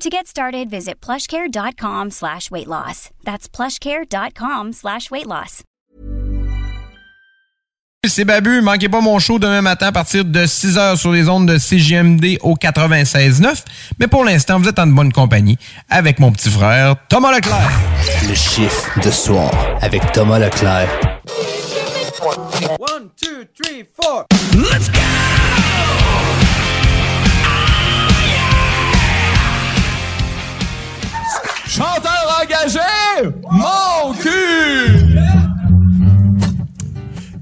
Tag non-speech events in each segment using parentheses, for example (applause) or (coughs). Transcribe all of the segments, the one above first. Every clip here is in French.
To get started, visit plushcare.com slash weight loss. That's plushcare.com slash weight loss. C'est Babu, manquez pas mon show demain matin à partir de 6h sur les ondes de CGMD au 96.9. Mais pour l'instant, vous êtes en bonne compagnie avec mon petit frère Thomas Leclerc. Le chiffre de soir avec Thomas Leclerc. One, two, three, four. Let's go! Chanteur engagé, mon cul!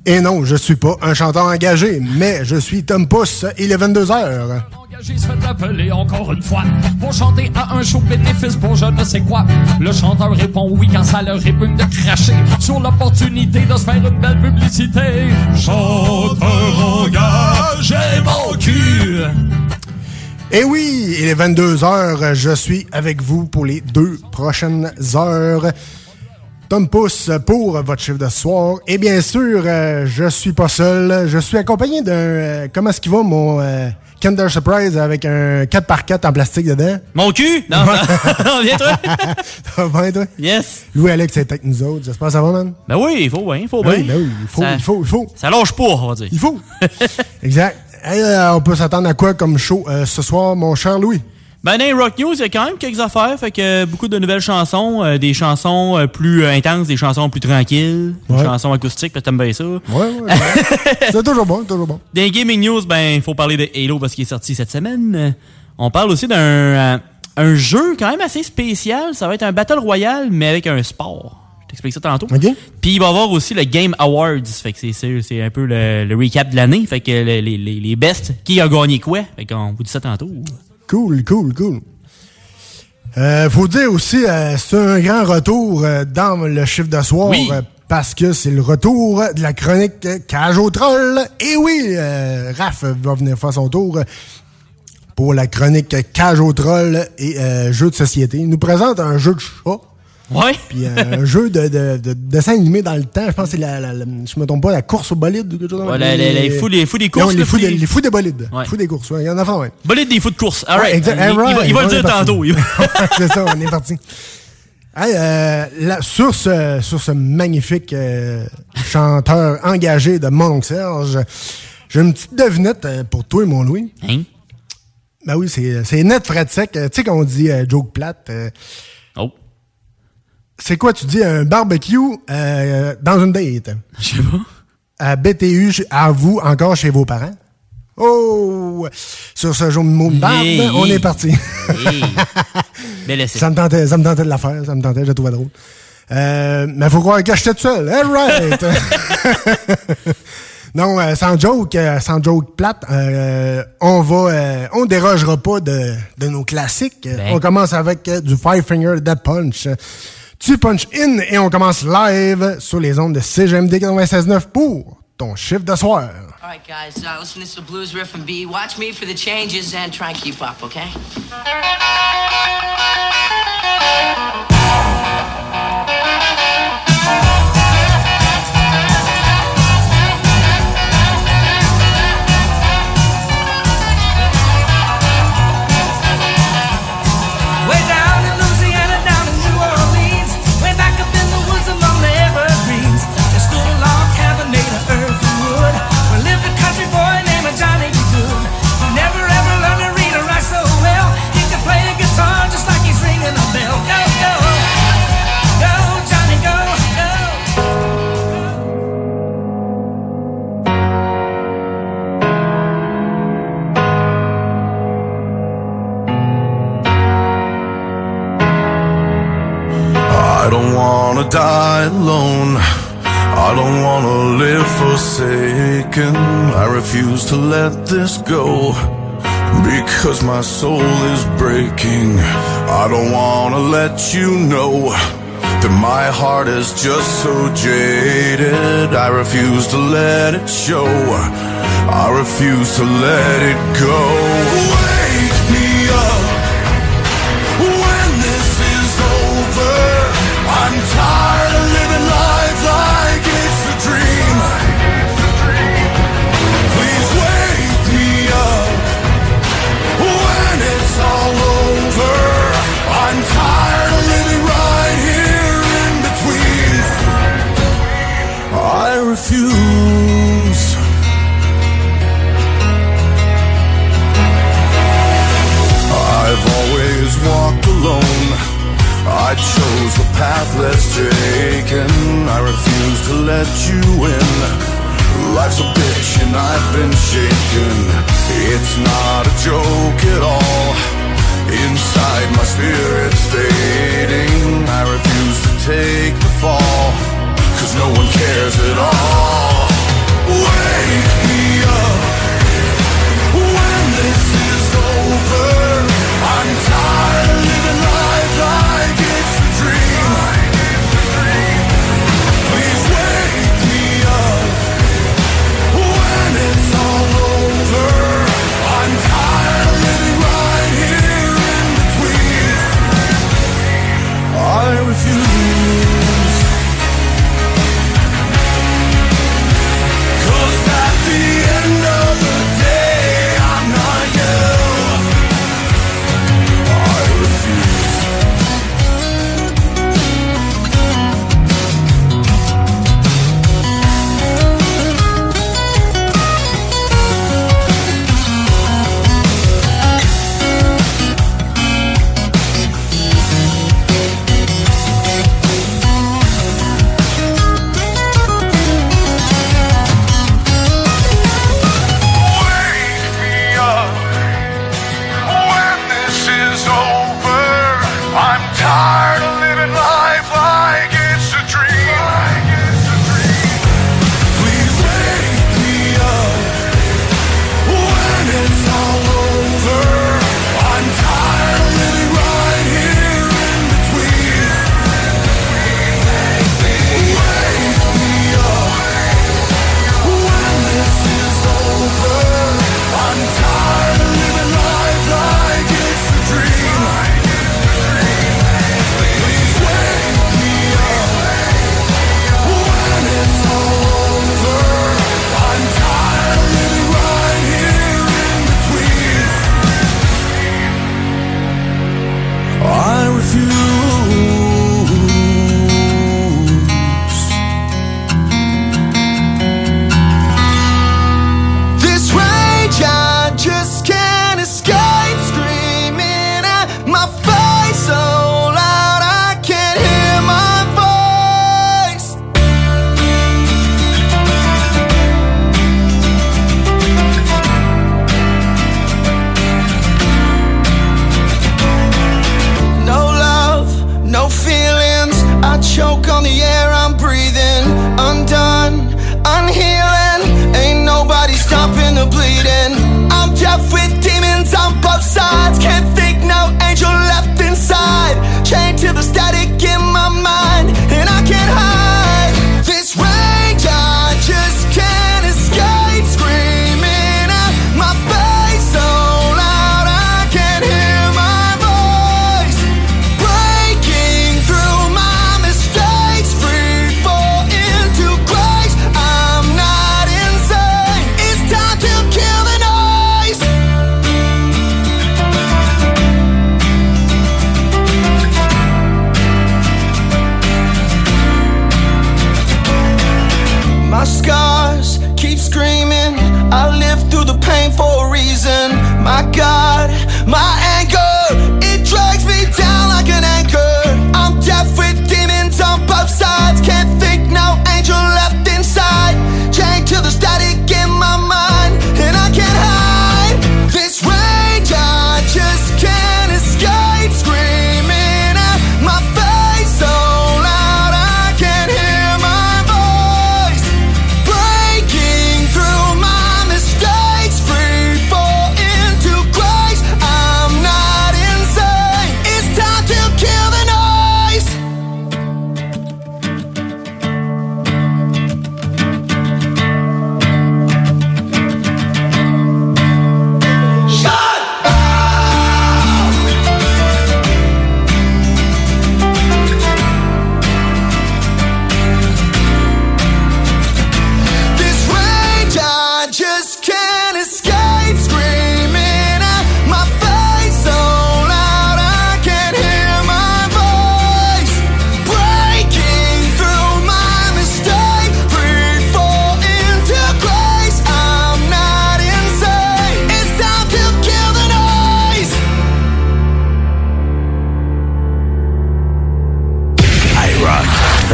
Et non, je suis pas un chanteur engagé, mais je suis Tom Pousse, il est 22h. Engagé se fait appeler encore une fois pour chanter à un show bénéfice pour je ne sais quoi. Le chanteur répond oui quand ça leur répugne de cracher sur l'opportunité de se faire une belle publicité. Chanteur engagé, mon cul! Et oui, il est 22h, je suis avec vous pour les deux prochaines heures. Tom Pousse pour votre chiffre de soir. Et bien sûr, euh, je suis pas seul. Je suis accompagné d'un... euh, comment est-ce qu'il va, mon euh, Kinder Surprise avec un 4x4 en plastique dedans? Mon cul? Non, (laughs) non. viens toi. Bien, toi? Yes. Louis-Alex est avec nous autres. J'espère que ça va, man? Ben oui, il faut bien, il faut Ben bien. oui, ben oui, il faut, Ça- il faut, il faut. Ça lâche pas, on va dire. Il faut. (laughs) exact. Hey, euh, on peut s'attendre à quoi comme show euh, ce soir, mon cher Louis? Ben dans les Rock News, il y a quand même quelques affaires. Fait que euh, beaucoup de nouvelles chansons, euh, des chansons euh, plus euh, intenses, des chansons plus tranquilles, des chansons acoustiques, t'aimes bien ça. Ouais, ouais. (laughs) c'est toujours bon, toujours bon. Dans les Gaming News, ben il faut parler de Halo parce qu'il est sorti cette semaine. On parle aussi d'un un jeu quand même assez spécial. Ça va être un Battle Royale, mais avec un sport. T'explique ça tantôt. Puis il va y avoir aussi le Game Awards. Fait que c'est c'est- un peu le, le recap de l'année. Fait que les, les, les best, qui a gagné quoi? Fait qu'on vous dit ça tantôt. Cool, cool, cool. Euh, faut dire aussi, euh, c'est un grand retour euh, dans le chiffre de soir. Oui. euh, parce que c'est le retour de la chronique Cage au troll. Et oui, Raph va venir faire son tour pour la chronique Cage au troll et euh, jeu de société. Il nous présente un jeu de chat. Ouais. Puis euh, un jeu de, de, de dessin animé dans le temps. Je pense que c'est la, la, la- je me trompe pas, la course au bolide ou quelque chose Ouais, les- les- les fous- les fous des courses, Non, les fous, des, les fous des bolides. Ouais. Fous des courses, ouais. Il y en a fait, ouais. Bolide des fous de course. All Ouais, right. exact. Il, il va, il va le dire tantôt. C'est ça, on est parti. Hey, euh, là, sur, ce, sur ce magnifique euh, chanteur engagé de mon oncle Serge, j'ai une petite devinette euh, pour toi, mon Louis. Hein? Ben oui, c'est net, Fred Sec. Euh, Tu sais, quand on dit euh, joke plate. C'est quoi, tu dis un barbecue euh, dans une date? Je sais pas. À BTU, à vous, encore chez vos parents? Oh! Sur ce jour de mot barbe, Yeah. on est parti. Essai. (laughs) Ça me tentait, ça me tentait de la faire, ça me tentait, je la trouvais drôle. Euh, mais faut croire que j'étais tout seul. All right! (laughs) non, euh, sans joke, euh, sans joke plate, euh, on va, euh, on dérogera pas de, de nos classiques. Ben. On commence avec du Five Finger Dead Punch. Tu punch in et on commence live sur les ondes de CGMD 96.9 pour ton chiffre de soir. All right, guys, uh, listen to this blues riff and B. Watch me for the changes and try and keep up, okay? wanna die alone. I don't wanna live forsaken. I refuse to let this go. Because my soul is breaking. I don't wanna let you know that my heart is just so jaded. I refuse to let it show. I refuse to let it go. I chose the path less taken. I refuse to let you in. Life's a bitch and I've been shaken. It's not a joke at all. Inside my spirit's fading. I refuse to take the fall. Cause no one cares at all. Wake me up when this is over. I'm tired. I refuse.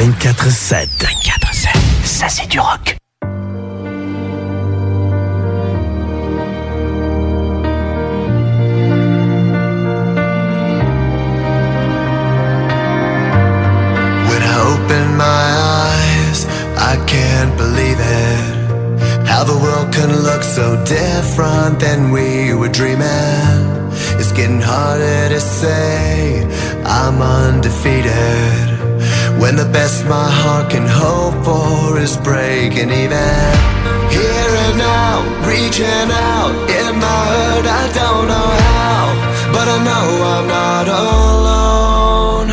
24-7. 24-7. Ça, c'est du rock. When I open my eyes, I can't believe it. How the world can look so different than we were dreaming. It's getting harder to say I'm undefeated. When the best my heart can hope for is breaking even. Here and now, reaching out in my hurt, I don't know how. But I know I'm not alone.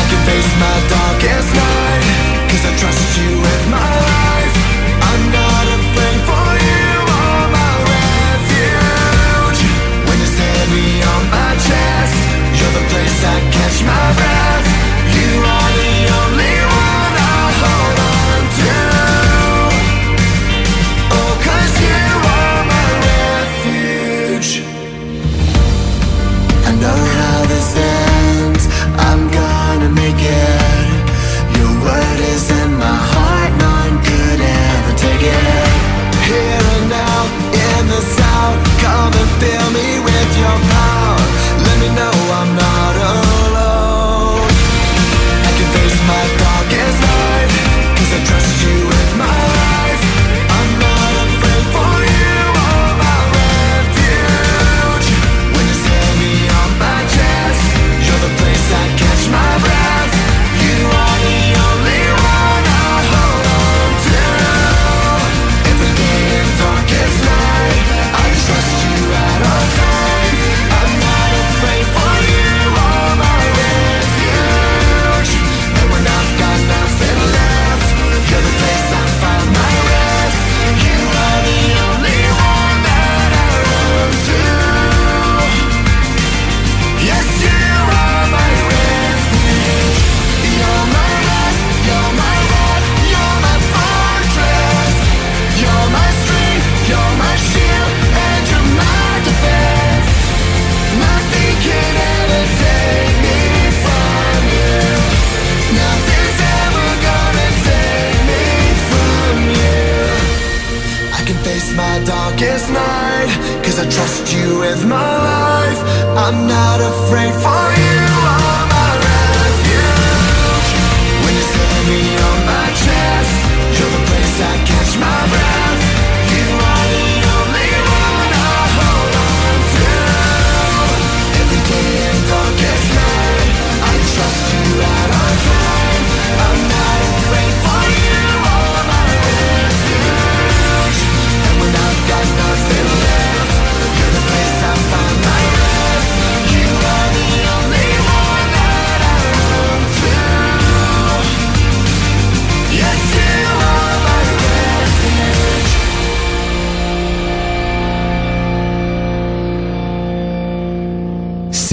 I can face my darkest night Cause I trust you with my life Cause I trust you with my life. I'm not afraid for you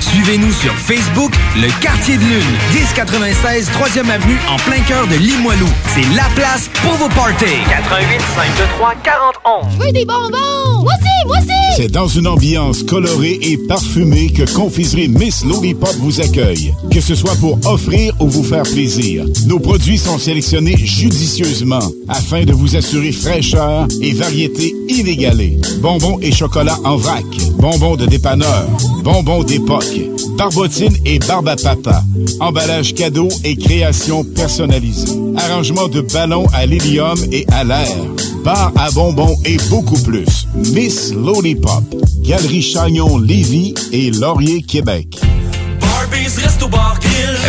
Suivez-nous sur Facebook, le Quartier de Lune, 1096 3e Avenue, en plein cœur de Limoilou. C'est la place pour vos parties. 88 523 4011. Je veux des bonbons! Moi aussi! C'est dans une ambiance colorée et parfumée que Confiserie Miss Lollipop vous accueille. Que ce soit pour offrir ou vous faire plaisir, nos produits sont sélectionnés judicieusement afin de vous assurer fraîcheur et variété inégalée. Bonbons et chocolat en vrac, bonbons de dépanneur, bonbons d'époque, barbotine et barbe à papa, emballage cadeau et création personnalisée, arrangement de ballons à l'hélium et à l'air, bar à bonbons et beaucoup plus. Miss Lollipop, Galerie Chagnon Lévis et Laurier Québec.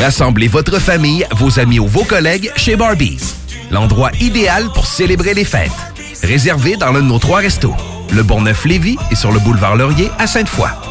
Rassemblez votre famille, vos amis ou vos collègues chez Barbies. L'endroit idéal pour célébrer les fêtes. Réservé dans l'un de nos trois restos. Le Bonneuf-Lévis et sur le boulevard Laurier à Sainte-Foy.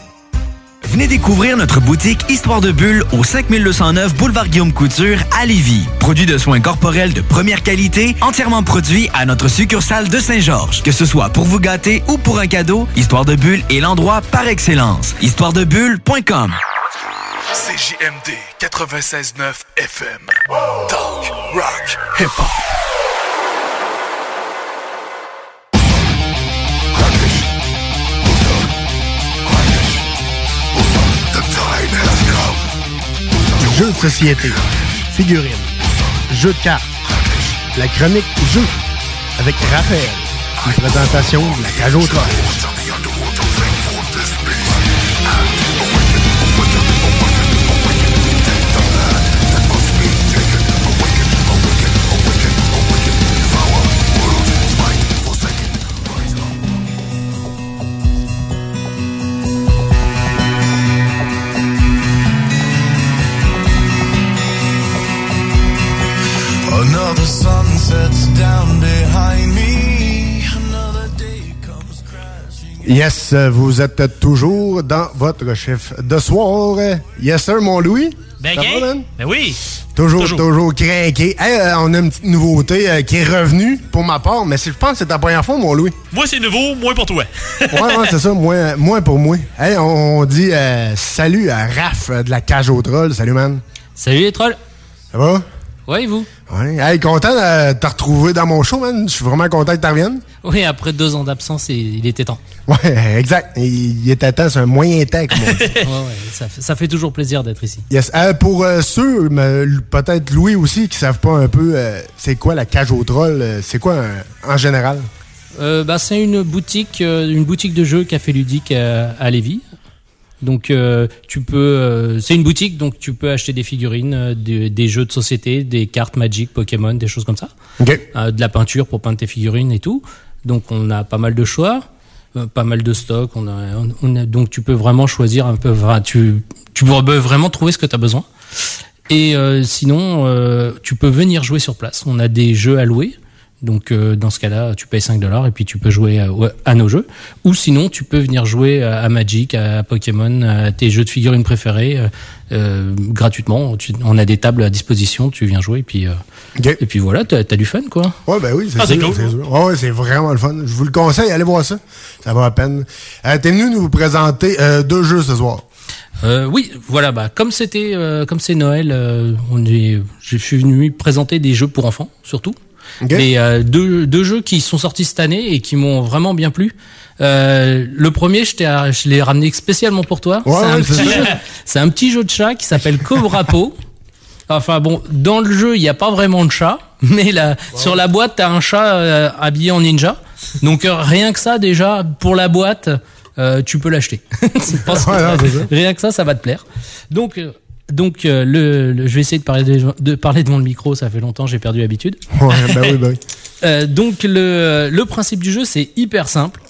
Venez découvrir notre boutique Histoire de Bulle au 5209 Boulevard Guillaume Couture à Lévis. Produit de soins corporels de première qualité, entièrement produit à notre succursale de Saint-Georges. Que ce soit pour vous gâter ou pour un cadeau, Histoire de Bulle est l'endroit par excellence. Histoiredebulle.com CJMD 96.9 FM. Talk, rock, hip-hop. Jeux de société, figurines, jeux de cartes, la chronique jeu avec Raphaël, une présentation de la cage au Yes, vous êtes toujours dans votre chiffre de soir. Yes, sir, mon Louis. Ben, Ça va, gay? man? Ben oui. Toujours, toujours, craqué. Hey, euh, on a une petite nouveauté euh, qui est revenue pour ma part, mais je pense que c'est ta première fois, mon Louis. Moi, c'est nouveau, moins pour toi. ouais, ouais, c'est ça, moins, moins pour moi. Hey, on dit euh, salut à Raph de la cage aux trolls. Salut, man. Salut les trolls. Ça va? Ouais, et vous? Ouais. Hey, content de te retrouver dans mon show, man. Je suis vraiment content que tu reviennes. Oui, après deux ans d'absence, il était temps. Ouais, exact. Il, était temps, c'est un moyen temps, comme on dit. (laughs) ouais, ouais, ça, fait- ça fait toujours plaisir d'être ici. Yes. Euh, pour euh, ceux, peut-être Louis aussi, qui savent pas un peu, euh, c'est quoi la cage aux trolls? euh, c'est quoi en général? Bah, c'est une boutique, une boutique de jeux café ludique à, à Lévis. Donc euh, tu peux, euh, c'est une boutique, donc tu peux acheter des figurines, euh, des, des jeux de société, des cartes Magic, Pokémon, des choses comme ça. De la peinture pour peindre tes figurines et tout. Donc on a pas mal de choix, euh, pas mal de stock. On a, on- on a- donc tu peux vraiment choisir un peu. tu, tu peux vraiment trouver ce que tu as besoin. Et euh, sinon, euh, tu peux venir jouer sur place. On a des jeux à louer. Donc euh, dans ce cas-là, tu payes 5 dollars et puis tu peux jouer à, ouais, à nos jeux. Ou sinon, tu peux venir jouer à, à Magic, à Pokémon, à tes jeux de figurines préférés euh, euh, gratuitement. Tu- on a des tables à disposition, tu viens jouer et puis euh, et puis voilà, t'as as du fun quoi. Ouais, ben oui, c'est Ah, cool. Ouais, ouais, c'est vraiment le fun. Je vous le conseille, allez voir ça. Ça vaut la peine. Euh, T'es venu nous présenter euh, deux jeux ce soir. Euh, oui, voilà, bah comme c'était, euh, comme c'est Noël, euh, on est, je suis venu présenter des jeux pour enfants surtout. Mais euh, deux, deux jeux qui sont sortis cette année et qui m'ont vraiment bien plu. Euh, le premier, je, t'ai- je l'ai ramené spécialement pour toi. Ouais, c'est, un ouais, un petit jeu de chat qui s'appelle Cobra Po. Enfin bon, dans le jeu, il n'y a pas vraiment de chat, mais là, sur la boîte, t'as un chat euh, habillé en ninja. Donc euh, rien que ça, déjà, pour la boîte, euh, tu peux l'acheter. (laughs) Ouais, rien que ça, ça va te plaire. Donc, euh, donc euh, le, le- je vais essayer de parler, de, de parler devant le micro, ça fait longtemps, j'ai perdu l'habitude. Ouais, ben oui, ben oui. (laughs) Euh, donc le, le principe du jeu c'est hyper simple.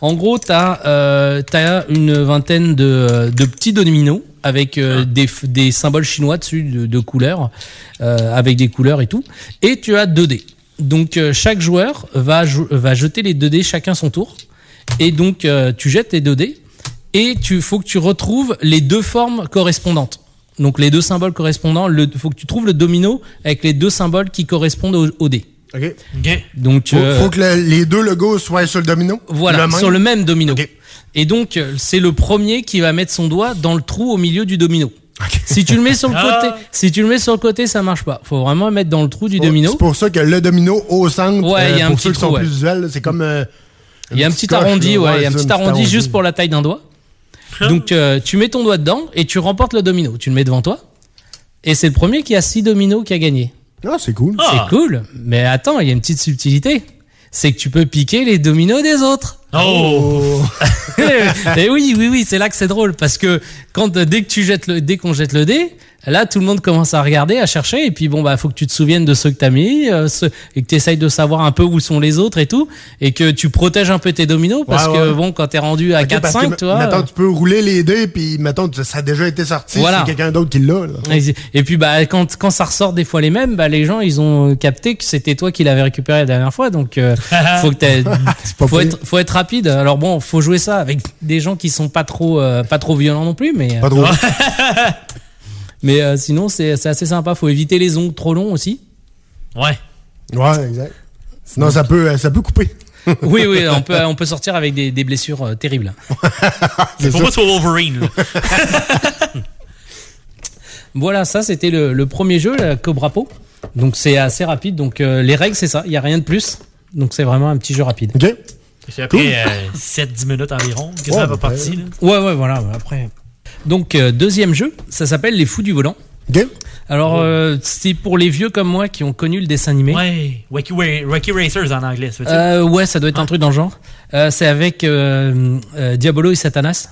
En gros, t'as euh, t'as une vingtaine de, de petits dominos avec euh, des, des symboles chinois dessus de, de couleurs, euh, avec des couleurs et tout. Et tu as 2 dés. Donc euh, chaque joueur va, va jeter les 2 dés chacun son tour. Et donc euh, tu jettes les 2 dés et tu faut que tu retrouves les deux formes correspondantes. Donc les deux symboles correspondants, il faut que tu trouves le domino avec les deux symboles qui correspondent au, au dé. OK. Donc Faut, euh, faut que le- les deux logos soient sur le domino. voilà, même? sur le même domino. Et donc, euh, c'est le premier qui va mettre son doigt dans le trou au milieu du domino. Si tu le mets sur le Ah. côté, si tu le mets sur le côté, ça marche pas. Faut vraiment mettre dans le trou du domino. C'est pour ça que le domino au centre, Ouais, il y a euh, un pour petit ceux qui trou, sont ouais. plus visuels, c'est comme. euh, Il y a un petit arrondi, ouais, il y a un petit arrondi juste pour la taille d'un doigt. Donc, euh, tu mets ton doigt dedans et tu remportes le domino. Tu le mets devant toi. Et c'est le premier qui a six dominos qui a gagné. Ah, c'est cool. C'est cool. Mais attends, il y a une petite subtilité. C'est que tu peux piquer les dominos des autres. Oh! (laughs) et oui, oui, oui, c'est là que c'est drôle parce que quand dès que tu jettes le, dès qu'on jette le dé, là tout le monde commence à regarder, à chercher et puis bon bah faut que tu te souviennes de ceux que t'as mis euh, ceux- et que tu essayes de savoir un peu où sont les autres et tout et que tu protèges un peu tes dominos parce Ouais, que bon quand t'es rendu à Ok, parce 4-5, que, tu vois. Mettons, euh, tu peux rouler les dés, puis mettons, ça a déjà été sorti, Voilà. c'est quelqu'un d'autre qui l'a. là. Et, et puis bah quand quand ça ressort des fois les mêmes, bah les gens ils ont capté que c'était toi qui l'avais récupéré la dernière fois, donc euh, (laughs) faut que faut être faut être rapide. Alors bon, faut jouer ça avec des gens qui sont pas trop euh, pas trop violents non plus, mais euh, Pas trop. (laughs) mais euh, sinon c'est c'est assez sympa. Faut éviter les ongles trop longs aussi. Ouais. Ouais, exact. Sinon, ça peut, ça peut couper. (laughs) oui oui, on peut on peut sortir avec des, des blessures euh, terribles. (laughs) Faut pas que ce soit Wolverine. là. Voilà, ça c'était le, le premier jeu, la Cobra Po. Donc c'est assez rapide. Donc euh, les règles c'est ça, il y a rien de plus. Donc c'est vraiment un petit jeu rapide. Ok. C'est après 7-10 minutes environ que ça va partir. là. Ouais, ouais, voilà. Après. Donc, euh, deuxième jeu, ça s'appelle Les Fous du Volant. Alors, euh, c'est pour les vieux comme moi qui ont connu le dessin animé. Ouais, Wacky, Wa- Wacky Racers en anglais, ça veut dire? Euh, ouais, ça doit être un truc dans le genre. Euh, c'est avec euh, euh, Diabolo et Satanas.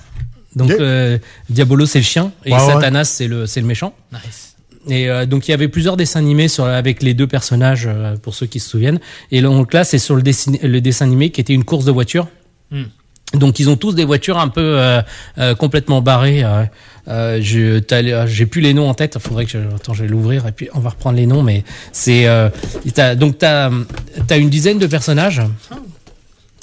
Donc, euh, Diabolo, c'est le chien et Ouais, ouais. Satanas, c'est le, c'est le méchant. Nice. Et euh, donc il y avait plusieurs dessins animés sur, avec les deux personnages euh, pour ceux qui se souviennent. Et donc là c'est sur le, dessin le dessin animé qui était une course de voiture. Hmm. Donc ils ont tous des voitures un peu euh, euh, complètement barrées. Euh, j'ai plus les noms en tête. Il faudrait que je, attends, je vais l'ouvrir et puis on va reprendre les noms. Mais c'est euh, t'as- donc t'as as une dizaine de personnages.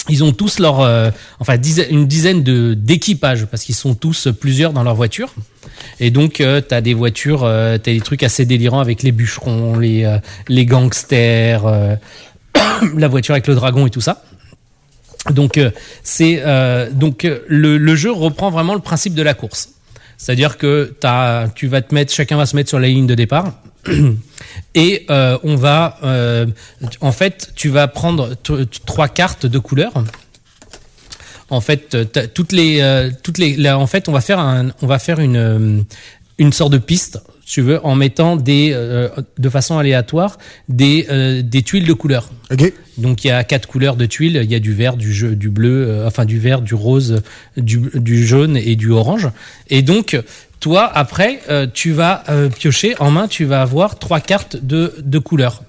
Ils ont tous leur, euh, enfin une dizaine de d'équipages parce qu'ils sont tous plusieurs dans leur voiture. Et donc euh, t'as des voitures, euh, t'as des trucs assez délirants avec les bûcherons, les euh, les gangsters, euh, (coughs) la voiture avec le dragon et tout ça. Donc euh, c'est donc le, le jeu reprend vraiment le principe de la course. C'est-à-dire que t'as, tu vas te mettre, chacun va se mettre sur la ligne de départ. Et euh, on va, euh, en fait, tu vas prendre trois cartes de couleurs. En fait, euh, toutes les, toutes les, là, en fait, on va faire un, on va faire une, une sorte de piste, si tu veux, en mettant des, euh, de façon aléatoire, des, des tuiles de couleurs. Donc il y a quatre couleurs de tuiles. Il y a du vert, du jeu, du bleu, enfin du vert, du rose, du, du jaune et du orange. Et donc toi, après, euh, tu vas euh, piocher en main, tu vas avoir trois cartes de, de couleurs.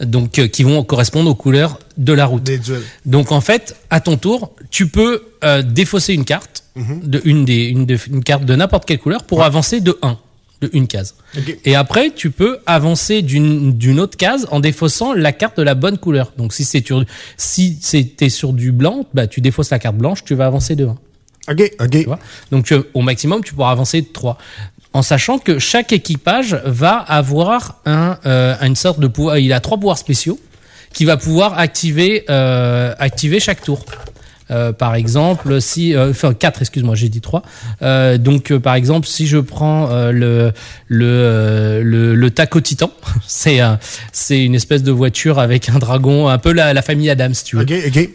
Donc, euh, qui vont correspondre aux couleurs de la route. Donc, en fait, à ton tour, tu peux défausser une carte, de, une, des, une, de- une carte de n'importe quelle couleur, pour avancer de 1, de une case. Et après, tu peux avancer d'une autre case en défaussant la carte de la bonne couleur. Donc, si c'est sur, si c'était sur du blanc, bah, tu défausses la carte blanche, tu vas avancer de 1. Donc, tu- au maximum, tu pourras avancer de 3. En sachant que chaque équipage va avoir un, euh, une sorte de pouvoir. Il a trois pouvoirs spéciaux qui va pouvoir activer, euh, activer chaque tour. Euh, par exemple, si, euh, enfin quatre, excuse-moi, j'ai dit trois. Euh, donc, euh, par exemple, si je prends euh, le le euh, le, le taco titan, (laughs) c'est un, c'est une espèce de voiture avec un dragon, un peu la, la famille Adams, tu veux,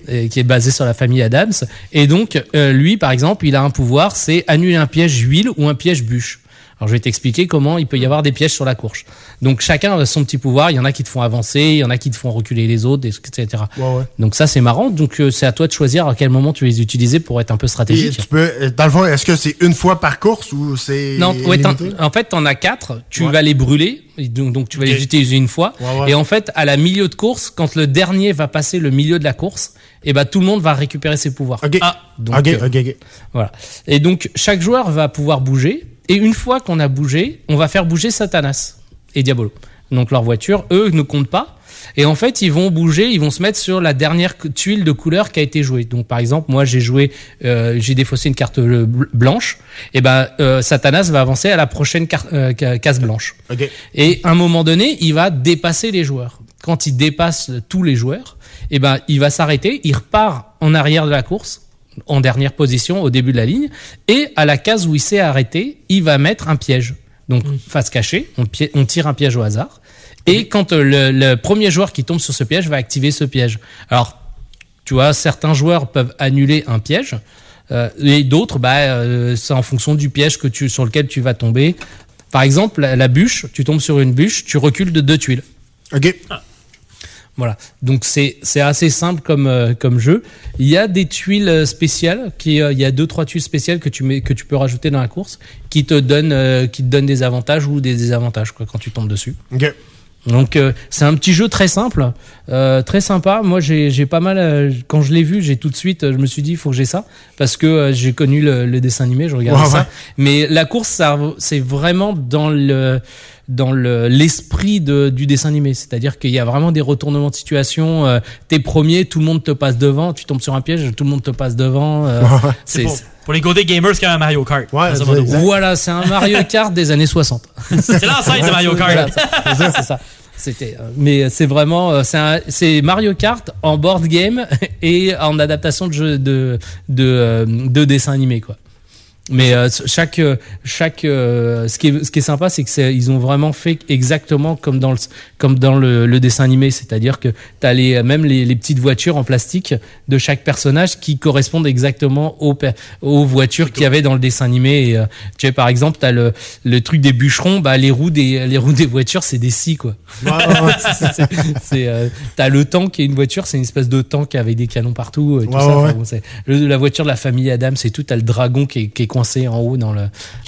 Et qui est basée sur la famille Adams. Et donc, euh, lui, par exemple, il a un pouvoir, c'est annuler un piège huile ou un piège bûche. Alors je vais t'expliquer comment il peut y avoir des pièges sur la course. Donc chacun a son petit pouvoir. Il y en a qui te font avancer, il y en a qui te font reculer les autres, etc. Ouais, ouais. Donc ça c'est marrant. Donc euh, c'est à toi de choisir à quel moment tu veux les utiliser pour être un peu Et stratégique. tu peux, euh, dans le fond, est-ce que c'est une fois par course ou c'est. Non, ouais, en fait, t'en as quatre. Tu vas les brûler. Donc, donc tu vas les utiliser une fois. Ouais, ouais. Et en fait, à la milieu de course, quand le dernier va passer le milieu de la course, et ben tout le monde va récupérer ses pouvoirs. Ok. Ah, donc, Ok, euh. Voilà. Et donc chaque joueur va pouvoir bouger. Et une fois qu'on a bougé, on va faire bouger Satanas et Diabolo. Donc leur voiture, eux, ne comptent pas. Et en fait, ils vont bouger, ils vont se mettre sur la dernière tuile de couleur qui a été jouée. Donc par exemple, moi j'ai joué, euh, j'ai défaussé une carte bl- blanche. Et ben euh, Satanas va avancer à la prochaine euh, ca- case blanche. Ok. Et à un moment donné, il va dépasser les joueurs. Quand il dépasse tous les joueurs, eh ben, il va s'arrêter, il repart en arrière de la course, en dernière position au début de la ligne, et à la case où il s'est arrêté, il va mettre un piège. Donc, face cachée, on, pi- on tire un piège au hasard. Et quand euh, le, le premier joueur qui tombe sur ce piège va activer ce piège. Alors, tu vois, certains joueurs peuvent annuler un piège, euh, et d'autres, bah, euh, c'est en fonction du piège que tu, sur lequel tu vas tomber. Par exemple, la, la bûche, tu tombes sur une bûche, tu recules de deux tuiles. Ok. Voilà. Donc c'est c'est assez simple comme euh, comme jeu. Il y a des tuiles euh, spéciales qui euh, il y a deux trois tuiles spéciales que tu mets que tu peux rajouter dans la course qui te donnent euh, qui te donnent des avantages ou des désavantages quoi quand tu tombes dessus. Ok. Donc euh, c'est un petit jeu très simple, euh, très sympa. Moi j'ai j'ai pas mal quand je l'ai vu, j'ai tout de suite je me suis dit il faut que j'ai ça parce que j'ai connu le, le dessin animé, je regardais Ouais, ça. ouais. Mais la course ça c'est vraiment dans le dans le l'esprit de du dessin animé, c'est-à-dire qu'il y a vraiment des retournements de situation. Euh, T'es premier, tout le monde te passe devant, tu tombes sur un piège, tout le monde te passe devant. euh, C'est pour, pour les Godé Gamers a un Mario Kart. modo. voilà, c'est un Mario Kart des années 60. (laughs) C'est l'ancêtre de Mario Kart. Voilà, c'est c'est ça. C'était, euh, mais c'est vraiment, euh, c'est un- c'est Mario Kart en board game (laughs) et en adaptation de jeu de de, euh, de dessin animé quoi. Mais euh, chaque chaque euh, ce qui est ce qui est sympa c'est que c'est ils ont vraiment fait exactement comme dans le comme dans le, le dessin animé c'est-à-dire que tu as les même les, les petites voitures en plastique de chaque personnage qui correspondent exactement aux aux voitures qu'il y avait dans le dessin animé et euh, tu sais par exemple tu as le le truc des bûcherons bah les roues des les roues des voitures c'est des scies quoi. Ouais. (laughs) c'est c'est, euh, t'as le tank qui est une voiture c'est une espèce de tank avec des canons partout et tout Ouais, ça ouais, Enfin, ouais. bon, c'est- le- la voiture de la famille Adam c'est tout t'as le dragon qui est, qui est coincé en haut dans le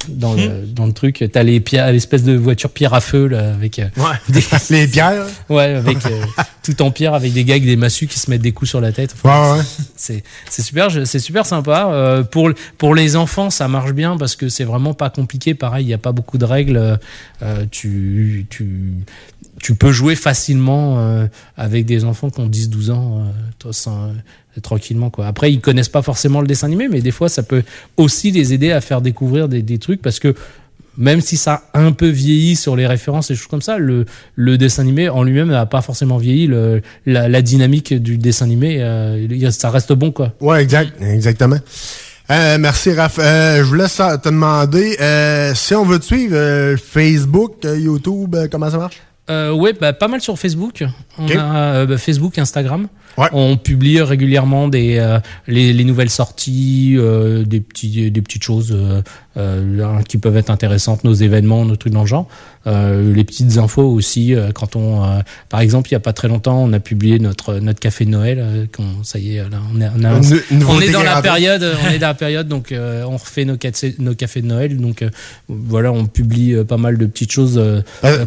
dans Hmm. le dans le truc t'as les pierres l'espèce de voiture pierre à feu là avec euh, des- (laughs) Les pierres. ouais avec euh, tout en pierre avec des gars avec des massues qui se mettent des coups sur la tête Enfin, Ouais, ouais. c'est c'est super c'est super sympa Euh, pour pour les enfants ça marche bien parce que c'est vraiment pas compliqué pareil il y a pas beaucoup de règles tu tu tu peux jouer facilement euh, avec des enfants qui ont 10 12 ans euh, toi, sans- euh, tranquillement quoi après ils connaissent pas forcément le dessin animé mais des fois ça peut aussi les aider à faire découvrir des, des trucs parce que même si ça a un peu vieilli sur les références et choses comme ça, le, le dessin animé en lui-même n'a pas forcément vieilli. Le, la, la dynamique du dessin animé, euh, ça reste bon, quoi. Ouais, exact, exactement. Euh, merci, Raph. Euh, je voulais te demander euh, si on veut te suivre, Facebook, YouTube, comment ça marche? Euh, ouais, bah, pas mal sur Facebook. On a euh, bah, Facebook, Instagram. On publie régulièrement des euh, les, les nouvelles sorties, euh, des petits des petites choses euh, euh, qui peuvent être intéressantes, nos événements, nos trucs dans le genre. Euh, les petites infos aussi. euh, quand on, euh, par exemple, il y a pas très longtemps, on a publié notre notre café de Noël. euh, qu'on- ça y est, là, on est on, a- on est dans la période, on est dans la période, donc euh, on refait nos cafés nos cafés de Noël. Donc euh, voilà, on publie pas mal de petites choses.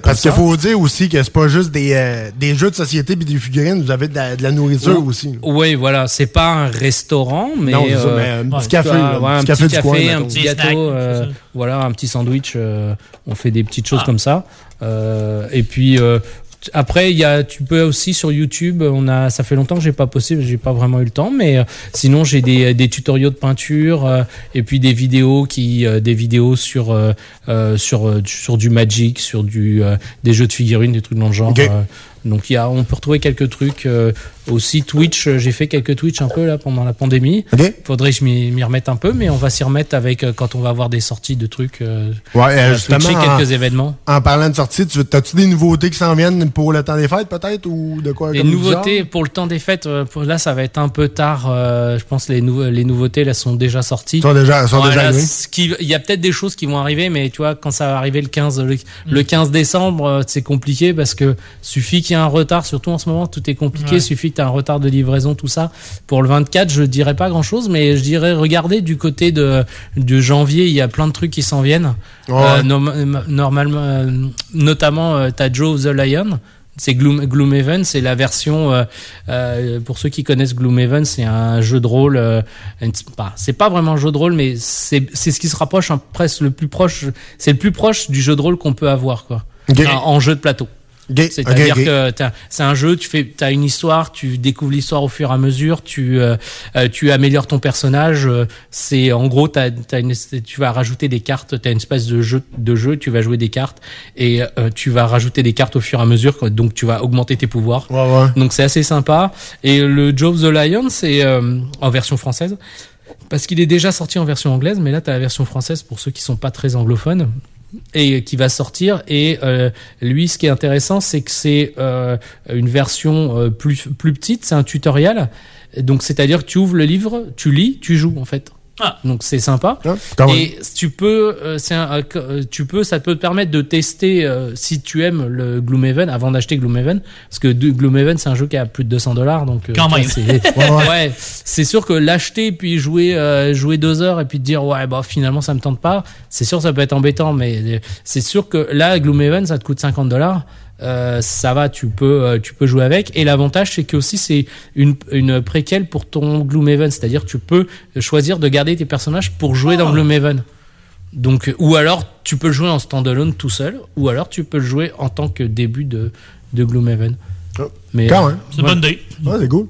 Parce qu'il faut dire aussi que c'est pas juste des, euh, des jeux de société puis des figurines, vous avez de la, de la nourriture Oh, aussi. Oui, voilà, c'est pas un restaurant, mais, Non, c'est ça, euh, mais un petit café, ouais, un petit petit café coin, un petit gâteau, euh, voilà, un petit sandwich. euh, on fait des petites Ah. choses comme ça. Euh, et puis euh, après, il y a, tu peux aussi sur YouTube. On a, ça fait longtemps que j'ai pas posté, j'ai pas vraiment eu le temps, mais euh, sinon j'ai des, des tutoriaux de peinture euh, et puis des vidéos qui, euh, des vidéos sur sur sur du Magic, sur du euh, des jeux de figurines, des trucs dans le genre. Donc il y a, on peut retrouver quelques trucs. euh, aussi Twitch, euh, j'ai fait quelques Twitch un peu là pendant la pandémie. Faudrait que je m'y remette un peu, mais on va s'y remettre avec euh, quand on va avoir des sorties de trucs. euh, Ouais, justement. Twitcher en- quelques événements. En parlant de sortie, tu as-tu des nouveautés qui s'en viennent pour le temps des fêtes, peut-être, ou de quoi Les comme nouveautés pour le temps des fêtes, pour- là ça va être un peu tard. je pense que les, nou- les nouveautés là sont déjà sorties. Sont déjà- sont déjà qui- Il y a peut-être des choses qui vont arriver, mais tu vois quand ça va arriver le 15, le, Mm. le 15 décembre, euh, c'est compliqué parce que suffit qu'il y ait un retard, surtout en ce moment tout est compliqué. Ouais. Suffit que tu un retard de livraison, tout ça. Pour le 24, je dirais pas grand chose, mais je dirais regardez du côté de, de janvier, il y a plein de trucs qui s'en viennent. Euh, normalement, euh, notamment, euh, t'as Joe the Lion. C'est Gloom, Gloomhaven, c'est la version euh, euh, pour ceux qui connaissent Gloomhaven, c'est un jeu de rôle. euh, pas- c'est pas vraiment un jeu de rôle, mais c'est c'est ce qui se rapproche hein, presque le plus proche. C'est le plus proche du jeu de rôle qu'on peut avoir quoi. En jeu de plateau. C'est-à-dire que t'as- c'est un jeu, tu fais, as une histoire, tu découvres l'histoire au fur et à mesure, tu, euh, euh, tu améliores ton personnage. euh, C'est en gros, t'as, t'as une, tu vas rajouter des cartes, tu as une espèce de jeu, de jeu, tu vas jouer des cartes et euh, tu vas rajouter des cartes au fur et à mesure, donc tu vas augmenter tes pouvoirs. Donc c'est assez sympa. Et le Joe of the Lion, c'est euh, en version française. Parce qu'il est déjà sorti en version anglaise, mais là, tu as la version française pour ceux qui sont pas très anglophones et qui va sortir. Et euh, lui, ce qui est intéressant, c'est que c'est euh, une version euh, plus plus petite, c'est un tutoriel. Donc, c'est-à-dire que tu ouvres le livre, tu lis, tu joues en fait. Donc c'est sympa. quand et tu peux, euh, c'est un- euh, tu peux, ça peut te permettre de tester euh, si tu aimes le Gloomhaven avant d'acheter Gloomhaven, parce que Gloomhaven c'est un jeu qui a plus de 200 dollars, donc euh, Quand même. c'est- (laughs) Ouais, c'est sûr que l'acheter puis jouer euh, jouer deux heures et puis te dire ouais bah finalement ça me tente pas, c'est sûr ça peut être embêtant, mais euh, c'est sûr que là Gloomhaven ça te coûte 50 dollars. Euh, ça va, tu peux, euh, tu peux jouer avec. Et l'avantage, c'est que aussi c'est une, une préquelle pour ton Gloomhaven, c'est-à-dire tu peux choisir de garder tes personnages pour jouer dans Gloomhaven. Donc, ou alors tu peux le jouer en standalone tout seul, ou alors tu peux le jouer en tant que début de, de Gloomhaven. Mais Quand euh, même. C'est une bonne idée. Ouais, c'est cool.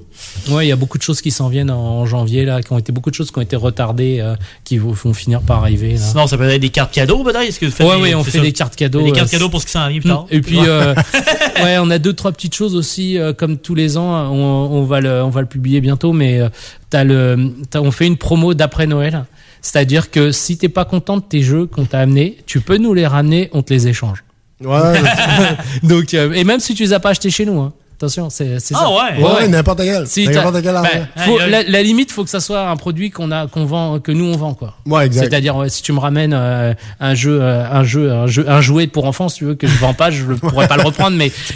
Ouais, il y a beaucoup de choses qui s'en viennent en janvier là, qui ont été beaucoup de choses qui ont été retardées, euh, qui vont, finir par arriver. Là. Sinon, ça peut être des cartes cadeaux, peut-être? Est-ce que vous faites Ouais, des- ouais, on fait ça? des cartes cadeaux. Des cartes euh, cadeaux pour ce qui s'en vient plus Mm. tard. Et puis, euh, (laughs) ouais, on a deux, trois petites choses aussi, euh, comme tous les ans, on, on va le, on va le publier bientôt, mais euh, t'as le, t'as- on fait une promo d'après Noël. C'est-à-dire que si t'es pas content de tes jeux qu'on t'a amenés, tu peux nous les ramener, on te les échange. Ouais. (laughs) Donc, euh, et même si tu les as pas achetés chez nous, hein. Attention, c'est Ah ça. ouais? Ouais, n'importe quel. Si N'importe ben, faut- la, la limite, faut que ça soit un produit qu'on a, qu'on vend, que nous on vend quoi. Ouais, exact. C'est-à-dire, ouais, si tu me ramènes euh, un jeu, euh, un jeu, un jeu, un jouet pour enfants, si tu veux que je vends pas, je ne (laughs) pourrais pas le reprendre, mais si-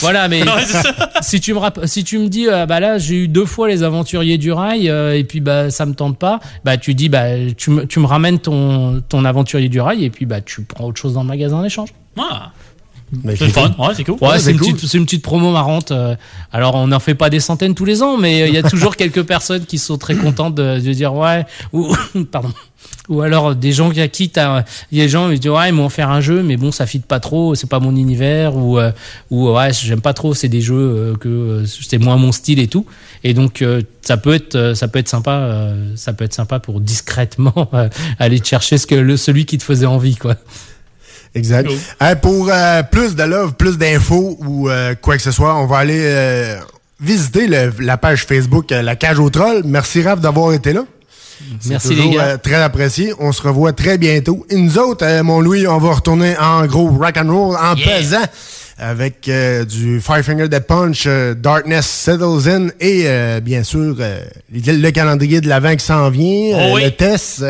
voilà, mais (laughs) si tu me si tu me dis, euh, bah là, j'ai eu deux fois les aventuriers du rail, euh, et puis bah ça me tente pas, bah tu dis, bah tu me, tu me ramènes ton ton aventurier du rail, et puis bah tu prends autre chose dans le magasin en échange. Ah. C'est fun. Ouais, c'est cool. Ouais, Ouais, c'est une, cool. petite- c'est une petite promo marrante. euh, Alors, on n'en fait pas des centaines tous les ans, mais euh, il y a toujours quelques personnes qui sont très contentes de, de dire ouais, ou (coughs) pardon. Ou alors des gens qui qui t'as- il y a des gens qui disent ouais ils m'ont offert un jeu mais bon ça fit pas trop c'est pas mon univers ou euh, ou ouais j'aime pas trop c'est des jeux euh, que euh, c'est moins mon style et tout et donc euh, ça peut être euh, ça peut être sympa euh, ça peut être sympa pour discrètement euh, aller te chercher ce que le celui qui te faisait envie quoi Exact. Hein, pour euh, plus de love, plus d'infos ou euh, quoi que ce soit, on va aller euh, visiter le- la page Facebook euh, La Cage au Troll. Merci Raph d'avoir été là. C'est Merci, toujours, les gars. euh, très apprécié. On se revoit très bientôt. Et nous autres, euh, mon Louis, on va retourner en gros rock and roll, en pesant, avec euh, du Five Finger Dead Punch, euh, Darkness Settles In et euh, bien sûr euh, le, le calendrier de l'avant qui s'en vient, euh, Oh oui. le test.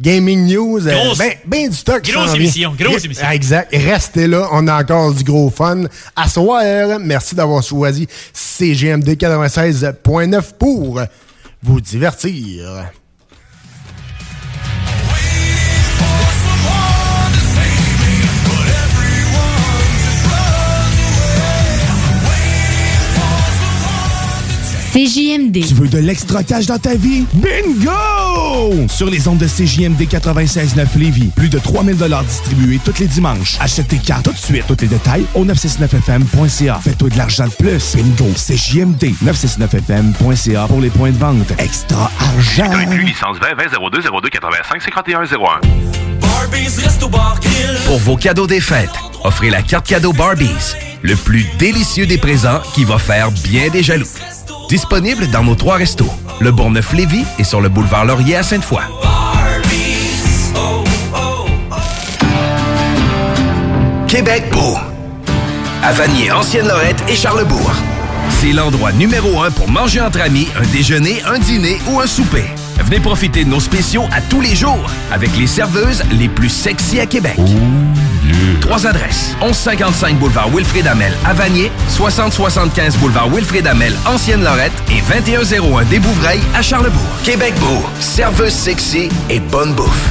Gaming News, euh, Grosse- ben, ben du stock grosse émission, grosse émission. Exact. Restez là, on a encore du gros fun. À soir, merci d'avoir choisi CGMD 96.9 pour vous divertir. CJMD. Tu veux de l'extra cash dans ta vie? Bingo! Sur les ondes de CJMD 96.9 Lévis, plus de 3000 distribués tous les dimanches. Achète tes cartes tout de suite. Tous les détails au 969fm.ca. Fais-toi de l'argent de plus. Bingo! CJMD 969fm.ca pour les points de vente. Extra argent! Inclus licence 20 20 02 02 85 51 01. Barbies Resto Bar Grill. Pour vos cadeaux des fêtes, offrez la carte cadeau Barbies. le plus délicieux des présents qui va faire bien des jaloux. Disponible dans nos trois restos, le Bourgneuf-Lévis et sur le boulevard Laurier à Sainte-Foy. Québec beau. À Vanier, Ancienne-Lorette et Charlebourg. C'est l'endroit numéro un pour manger entre amis, un déjeuner, un dîner ou un souper. Venez profiter de nos spéciaux à tous les jours avec les serveuses les plus sexy à Québec. Trois adresses. 1155 boulevard Wilfrid Amel à Vanier, 6075 boulevard Wilfrid Amel, Ancienne-Lorette et 2101 des Bouvrailles à Charlebourg. Québec beau, serveuse sexy et bonne bouffe.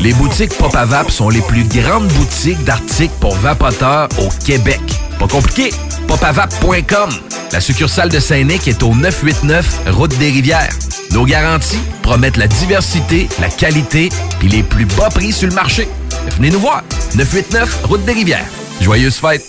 Les boutiques Pop à sont les plus grandes boutiques d'articles pour vapoteurs au Québec. Pas compliqué, popavap.com. La succursale de Saint-Nic est au 989 Route des Rivières. Nos garanties promettent la diversité, la qualité puis les plus bas prix sur le marché. Venez nous voir. 989 Route des Rivières. Joyeuses fêtes.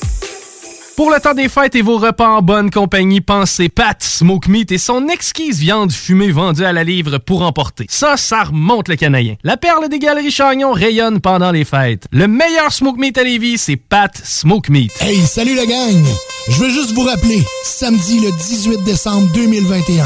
Pour le temps des fêtes et vos repas en bonne compagnie, pensez Pat Smoke Meat et son exquise viande fumée vendue à la livre pour emporter. Ça, ça remonte le canadien. La perle des galeries Chagnon rayonne pendant les fêtes. Le meilleur Smoke Meat à Lévis, c'est Pat Smoke Meat. Hey, salut la gang! Je veux juste vous rappeler, samedi le 18 décembre 2021,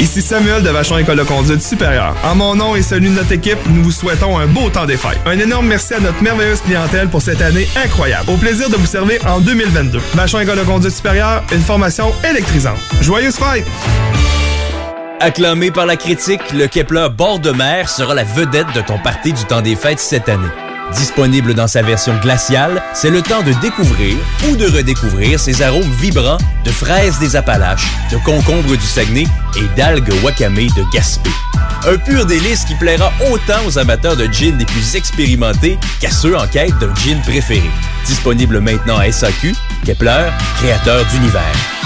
Ici Samuel de Vachon École de conduite supérieure. En mon nom et celui de notre équipe, nous vous souhaitons un beau temps des fêtes. Un énorme merci à notre merveilleuse clientèle pour cette année incroyable. Au plaisir de vous servir en 2022. Vachon École de conduite supérieure, une formation électrisante. Joyeuses fêtes! Acclamé par la critique, le Kepler bord de mer sera la vedette de ton party du temps des fêtes cette année. Disponible dans sa version glaciale, c'est le temps de découvrir ou de redécouvrir ses arômes vibrants de fraises des Appalaches, de concombres du Saguenay et d'algues wakame de Gaspé. Un pur délice qui plaira autant aux amateurs de gin les plus expérimentés qu'à ceux en quête d'un gin préféré. Disponible maintenant à SAQ, Kepler, créateur d'univers.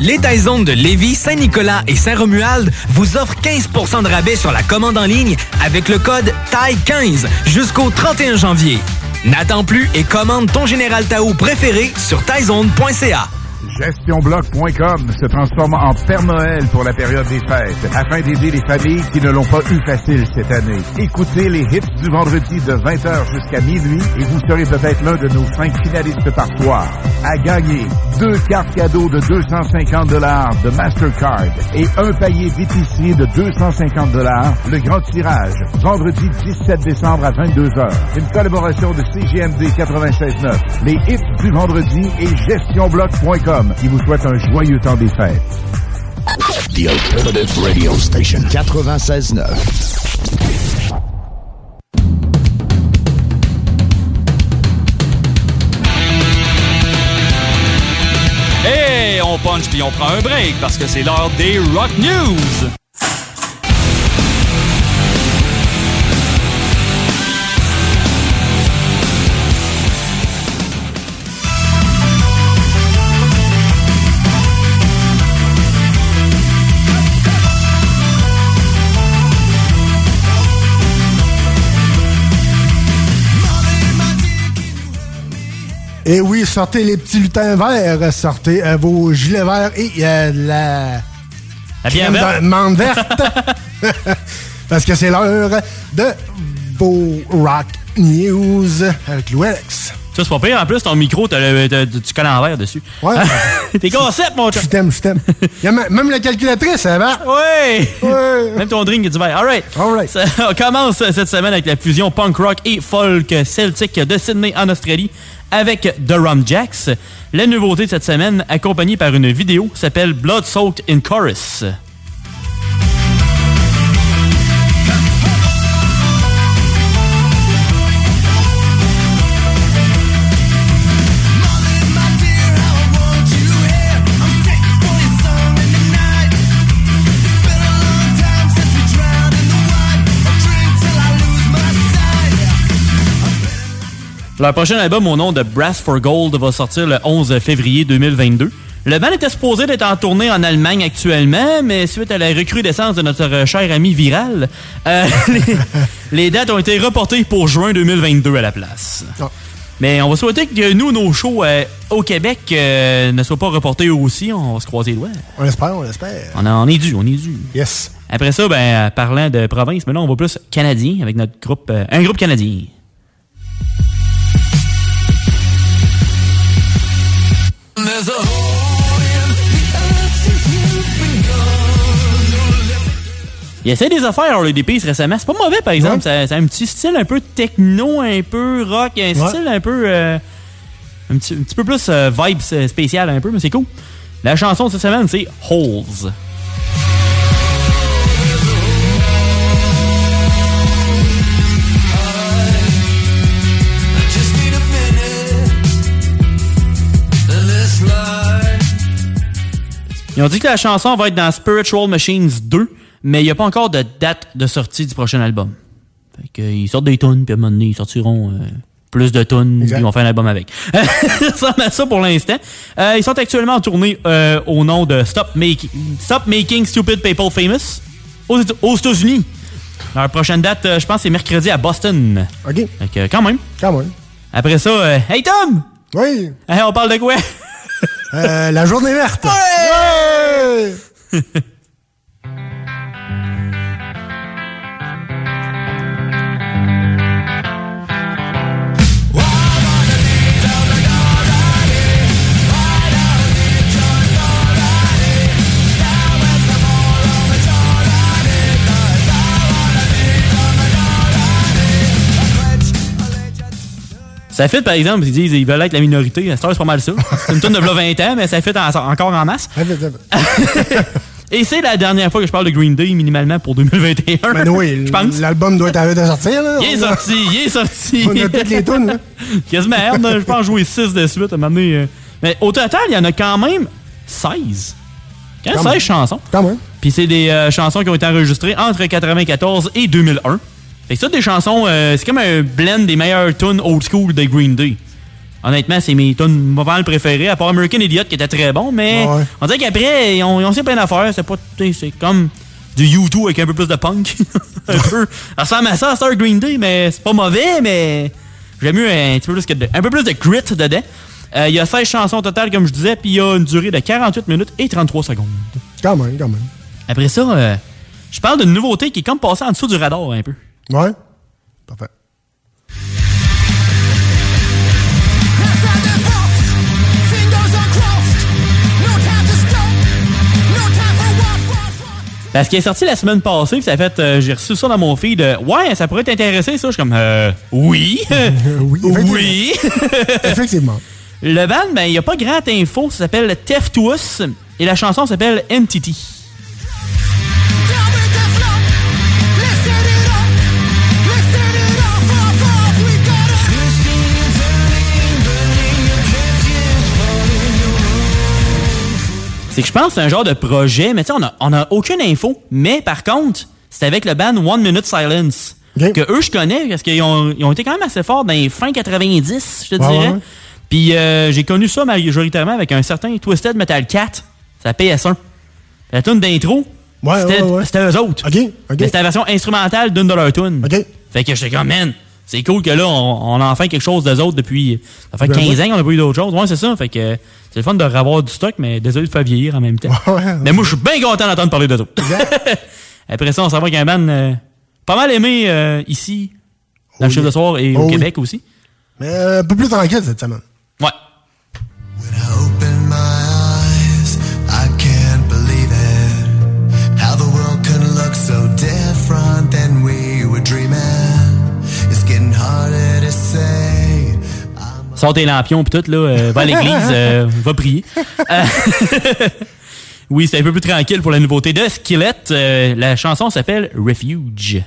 Les Taizones de Lévis, Saint-Nicolas et Saint-Romuald vous offrent 15% de rabais sur la commande en ligne avec le code TAI15 jusqu'au 31 janvier. N'attends plus et commande ton Général Tao préféré sur taizone.ca. GestionBloc.com se transforme en Père Noël pour la période des fêtes afin d'aider les familles qui ne l'ont pas eu facile cette année. Écoutez les hits du vendredi de 20h jusqu'à minuit et vous serez peut-être l'un de nos cinq finalistes par soir. À gagner deux cartes cadeaux de 250 dollars de Mastercard et un paillet d'épicier de 250 dollars. Le grand tirage vendredi 17 décembre à 22h. Une collaboration de CGMD 96.9, les hits du vendredi et GestionBloc.com qui vous souhaite un joyeux temps des fêtes. The Alternative Radio Station 96.9. Et on punch puis on prend un break parce que c'est l'heure des Rock News. Et oui, sortez les petits lutins verts, sortez euh, vos gilets verts et euh, la... La bière verte. (laughs) (laughs) Parce que c'est l'heure de vos Rock News avec Louis-Alex. Ça, c'est pas pire. En plus, ton micro, t'as le- t'as- tu colles en verre dessus. Ouais. (laughs) T'es concept, mon chat. Je t'aime, je t'aime. Même la calculatrice, elle va. Oui! Même ton drink est du verre. All right. Ça- on commence cette semaine avec la fusion punk rock et folk celtique de Sydney en Australie avec The Rum Jacks. La nouveauté de cette semaine, accompagnée par une vidéo, s'appelle Blood Soaked in Chorus. Leur prochain album au nom de Brass for Gold va sortir le 11 février 2022. Le band était supposé d'être en tournée en Allemagne actuellement, mais suite à la recrudescence de notre euh, cher ami Viral, euh, (laughs) les, les dates ont été reportées pour juin 2022 à la place. Mais on va souhaiter que nous, nos shows euh, au Québec euh, ne soient pas reportés aussi. On va se croiser les doigts. On l'espère, on l'espère. On, en- on est dû, on est dû. Yes. Après ça, ben, euh, parlant de province, maintenant on va plus canadien avec notre groupe, euh, un groupe canadien. Il essaie des affaires Harley Davis récemment. C'est pas mauvais, par exemple. A un petit style un peu techno, un peu rock, un Ouais. style un peu. euh, un, petit, un petit peu plus euh, vibes euh, spécial, un peu, mais c'est cool. La chanson de cette semaine, c'est Holes. Ils ont dit que la chanson va être dans Spiritual Machines 2, mais il n'y a pas encore de date de sortie du prochain album. Fait que, ils sortent des tunes, puis à un moment donné, ils sortiront euh, plus de tunes, puis ils vont faire un album avec. (laughs) ça ressemble ça pour l'instant. Euh, ils sont actuellement en tournée euh, au nom de Stop, Make- Stop Making Stupid People Famous aux États-Unis. Leur prochaine date, euh, je pense, c'est mercredi à Boston. OK. Fait que, quand même. Quand même. Après ça, euh, Hey Tom! Oui! Hey, on parle de quoi? Euh, la journée verte. Ouais! (laughs) Ça fait, par exemple, ils disent ils veulent être la minorité. C'est pas mal ça. C'est une tonne de v'là 20 ans, mais ça fait en- encore en masse. (laughs) Et c'est la dernière fois que je parle de Green Day, minimalement, pour 2021. Ben oui, (laughs) je pense. l'album doit être à de sortir. Là. Il est sorti, il est sorti. (laughs) On a toutes les tunes. Quasiment merde, je pense jouer 6 de suite à un moment donné, euh. Mais au total, il y en a quand même 16. Quand même Quand 16 même. chansons. Quand même. Puis c'est des euh, chansons qui ont été enregistrées entre 94 et 2001. Fait que ça, des chansons, euh, c'est comme un blend des meilleures tunes old school de Green Day. Honnêtement, c'est mes tunes pas mal préférées, à part American Idiot qui était très bon, mais Ouais. on dirait qu'après, ils ont, ils ont fait plein d'affaires. C'est pas, c'est comme du U2 avec un peu plus de punk. (laughs) un peu. Ça ressemble à ça, Star Green Day, mais c'est pas mauvais, mais j'aime mieux un, petit peu plus que de- un peu plus de grit dedans. Euh, Il y a 16 chansons au total, comme je disais, puis il y a une durée de 48 minutes et 33 secondes. Quand même, quand même. Après ça, euh, je parle d'une nouveauté qui est comme passée en dessous du radar un peu. Ouais. Parfait. Parce qu'elle est sortie la semaine passée, puis ça a fait, euh, j'ai reçu ça dans mon feed. euh, ouais, ça pourrait t'intéresser, ça. Je suis comme, euh, oui. (laughs) oui. oui. (laughs) Effectivement. Le band, ben, il n'y a pas grand info. Ça s'appelle Theft to Us. Et la chanson s'appelle Entity. C'est que je pense que c'est un genre de projet, mais tu sais, on a, on a aucune info. Mais par contre, c'est avec le band One Minute Silence. Que eux, je connais, parce qu'ils ont, ils ont été quand même assez forts dans les fins 90, je te Ouais, dirais. ouais. Puis euh, j'ai connu ça majoritairement avec un certain Twisted Metal Cat. C'est la PS1. La tune d'intro, Ouais, c'était ouais, ouais. c'était eux autres. Mais c'était la version instrumentale d'une de leurs tunes. Fait que j'étais comme, man, c'est cool que là, on, on a enfin quelque chose d'eux autres depuis. Ça fait Ben, 15 ouais. ans qu'on n'a pas eu d'autre chose. Ouais, c'est ça. Fait que c'est le fun de revoir du stock, mais désolé de faire vieillir en même temps. mais moi, je suis bien content d'entendre parler d'eux autres. (laughs) Après ça, on s'en va avec un band euh, pas mal aimé euh, ici, dans le chiffre de soir et Oh au oui. Québec aussi. Mais euh, un peu plus tranquille cette semaine. Ouais. Sors tes lampions pis tout, là, euh, va à (laughs) l'église, euh, va prier. Euh, (laughs) oui, c'est un peu plus tranquille pour la nouveauté de Skillet. La chanson s'appelle Refuge.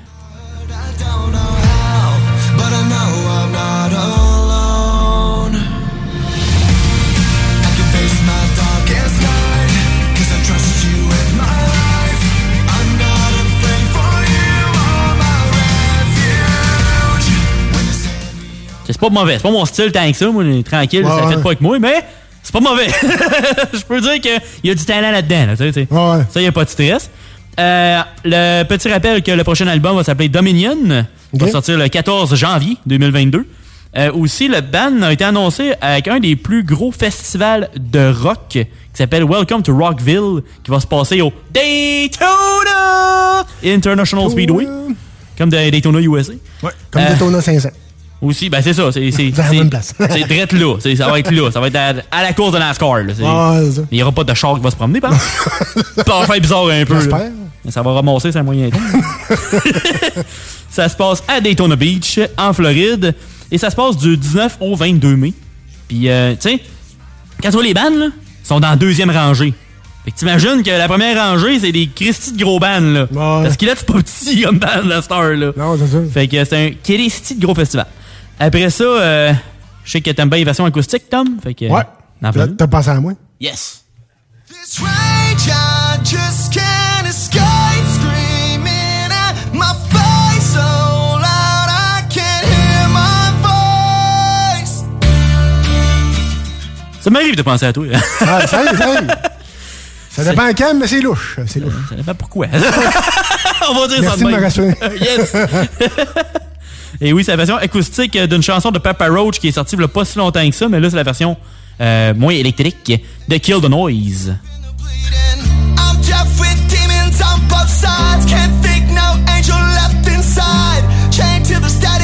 Say pas mauvais. C'est pas mon style tant que ça. Moi, tranquille, Ouais, ça ouais. fait pas avec moi, mais c'est pas mauvais. (laughs) Je peux dire qu'il y a du talent là-dedans. là, sais. Ça, il a pas de stress. Euh, le petit rappel que le prochain album va s'appeler Dominion. Il va sortir le 14 janvier 2022. Euh, aussi, le band a été annoncé avec un des plus gros festivals de rock qui s'appelle Welcome to Rockville, qui va se passer au Daytona International Speedway, comme de Daytona USA. Ouais, comme Euh, Daytona 500. Aussi, ben c'est ça, c'est c'est Dans la c'est- même place. (laughs) c'est drette là, ça va être là, ça va être à, à la course de NASCAR. Là, c'est ça. Il n'y aura pas de char qui va se promener, par. (laughs) Ça va faire bizarre un peu. J'espère. Mais Ça va ramasser, c'est un moyen temps. (laughs) ça se passe à Daytona Beach, en Floride, et ça se passe du 19 au 22 mai. Puis, euh, tu sais, quand tu vois les bandes, là, ils sont dans la deuxième rangée. Fait que t'imagines que la première rangée, c'est des Christy de gros bands, là. Parce qu'il c'est pas petit comme band, la star, là. Non, c'est ça. Fait que c'est un Christy de gros festival. Après ça, euh, je sais que t'aimes bien les versions acoustiques, Tom. Fait que, Ouais. fais T'as pensé à moi? Yes. This rage I just can't escape screaming at my face so loud I can't hear my voice. Ça m'arrive de penser à toi. Ah, ça arrive, ça arrive. Ça dépend quand, mais c'est louche. C'est louche. Ça dépend pourquoi. (laughs) On va dire Merci ça de de me même. rassurer. (laughs) yes. (laughs) Et oui, c'est la version acoustique d'une chanson de Papa Roach qui est sortie il a pas si longtemps que ça, mais là, c'est la version euh, moins électrique de Kill the Noise. Can't think no angel left inside. To the static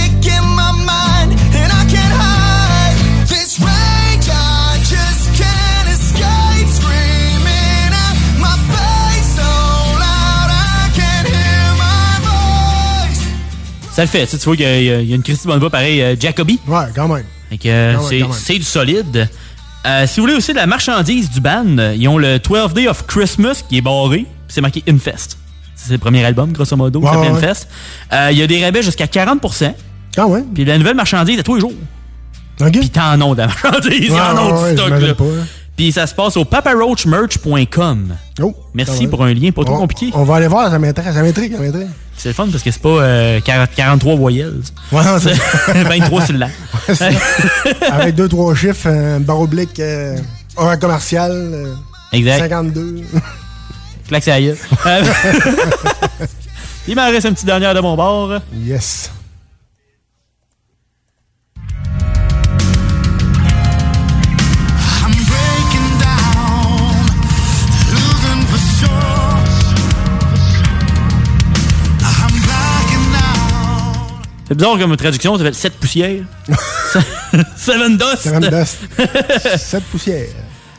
Ça le fait, tu sais, tu vois qu'il y, a- y une Christy bonne pareil, euh, Jacoby. Ouais, quand même. Euh, Quand même, c'est du solide. Euh, si vous voulez aussi de la marchandise du band, ils ont le 12 Day of Christmas qui est barré, c'est marqué Infest. C'est le premier album, grosso modo, Ouais, ça s'appelle ouais. Infest. Euh, Il y a des rabais jusqu'à 40%. Ah ouais? Puis la nouvelle marchandise à tous les jours. OK. Puis t'en as de la marchandise, y en a Ouais, du ouais, stock. là. pas, hein. Puis ça se passe au paparoachmerch.com. Oh, Merci pour un lien pas trop On- compliqué. On va aller voir, ça m'intrigue, ça m'intrigue. C'est le fun parce que c'est pas euh, 40 43 voyelles. Ouais, c'est- (laughs) 23 syllabes. Ouais, c'est- (laughs) Avec deux, trois chiffres, un barre oblique, euh, un commercial, euh, Exact. 52. Claque gueule. Euh, Il m'en reste un petit dernier de mon bord. Yes. C'est bizarre comme traduction, ça fait 7 poussières. (laughs) Seven Dust. Seven Dust. (laughs) Sept poussières.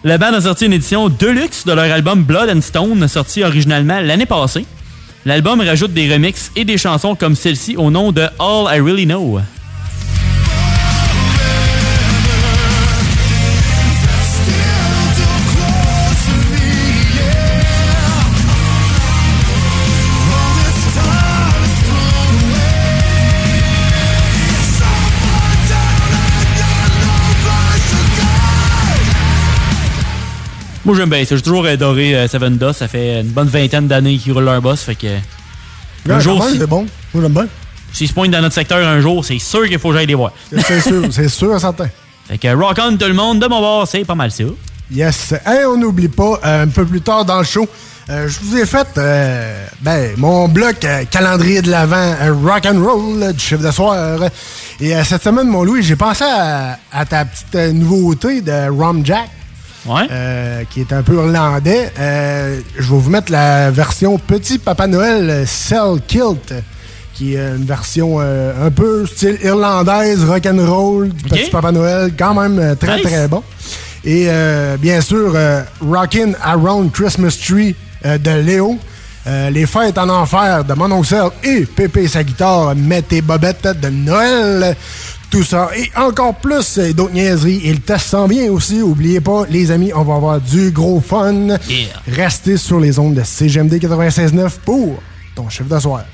Le band a sorti une édition deluxe de leur album Blood and Stone, sorti originalement l'année passée. L'album rajoute des remixes et des chansons comme celle-ci au nom de All I Really Know. Moi j'aime bien ça, j'ai toujours adoré euh, Seven Dust, ça fait une bonne vingtaine d'années qu'ils roulent leur boss, fait que... un jour, c'est bon. Moi, j'aime bien. s'ils se pointent dans notre secteur un jour, c'est sûr qu'il faut que j'aille les voir. C'est sûr, c'est sûr, certain. (laughs) Fait que rock on tout le monde, de mon bord, c'est pas mal ça. Yes. Hey, on n'oublie pas, euh, un peu plus tard dans le show, euh, je vous ai fait euh, ben, mon bloc euh, calendrier de l'avant rock and roll du chiffre de soir. Et cette semaine, mon Louis, j'ai pensé à, à ta petite nouveauté de Rom Jack. Euh, qui est un peu irlandais. Euh, je vais vous mettre la version Petit Papa Noël euh, Cell Kilt, qui est une version euh, un peu style irlandaise, rock'n'roll, du Petit Papa Noël, quand même euh, très Nice. très bon. Et euh, bien sûr, euh, Rockin' Around Christmas Tree euh, de Léo. Euh, les fêtes en enfer de Mon Oncle et Pépé et sa guitare, met tes bobettes de Noël. Tout ça et encore plus euh, d'autres niaiseries. Et le test s'en vient aussi. Oubliez pas, les amis, on va avoir du gros fun. Restez sur les ondes de CGMD 96.9 pour ton chiffre de soir.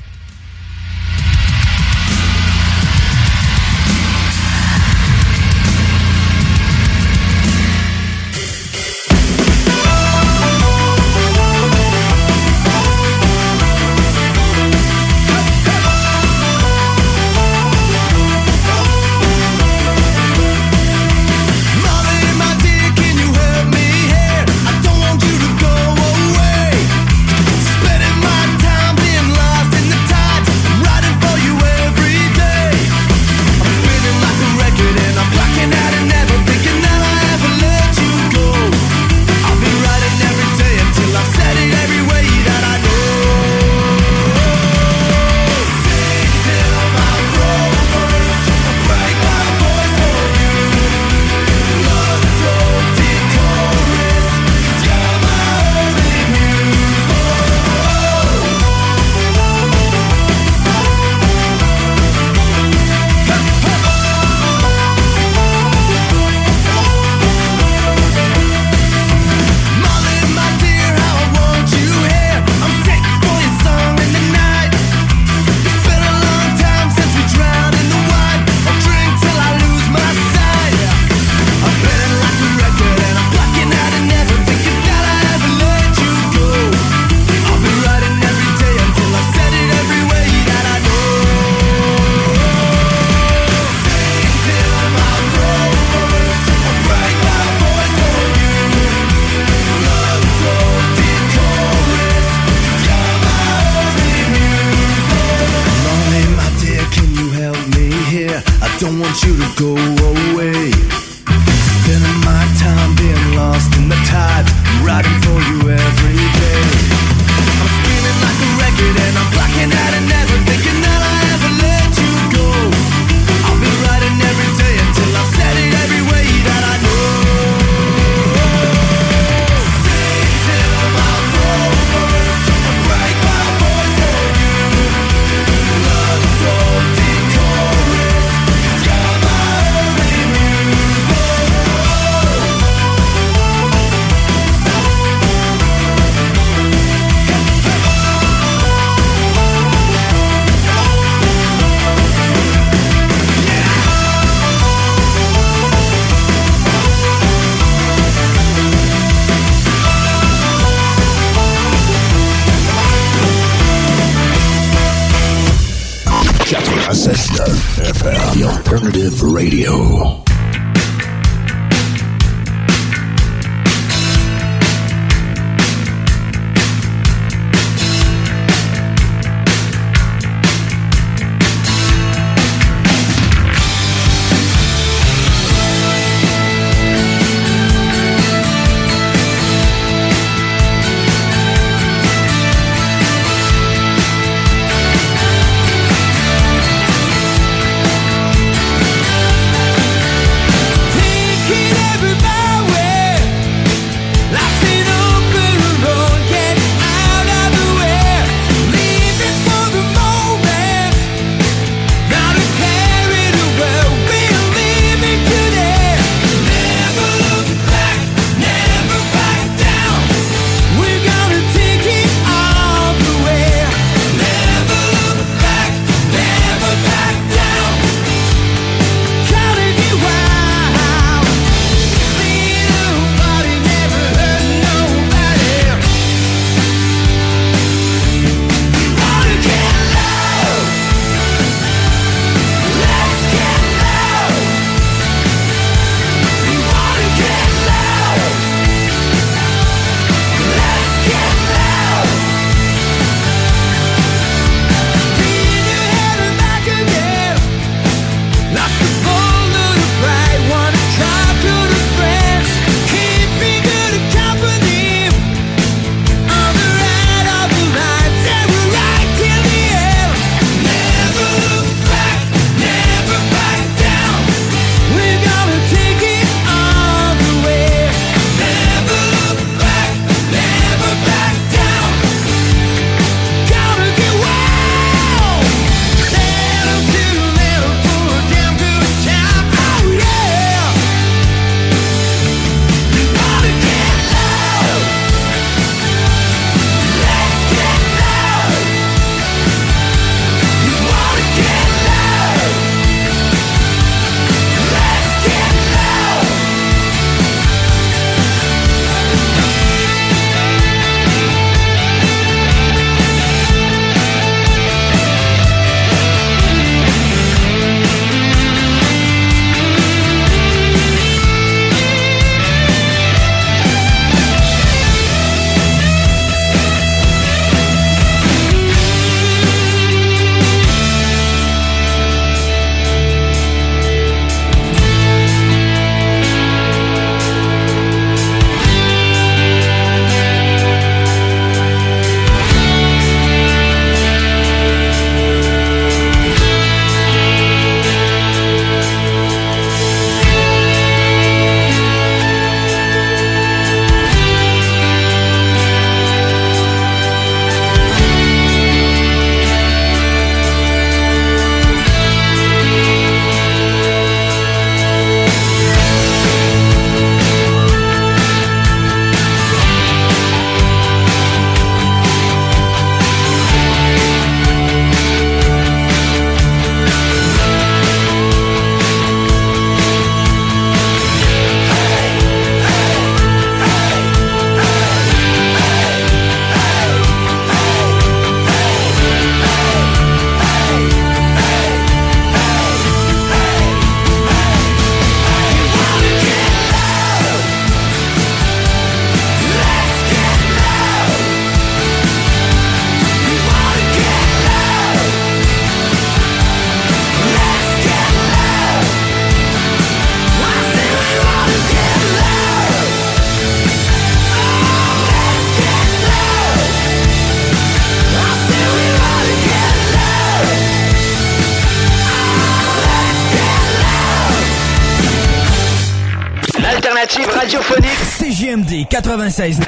96.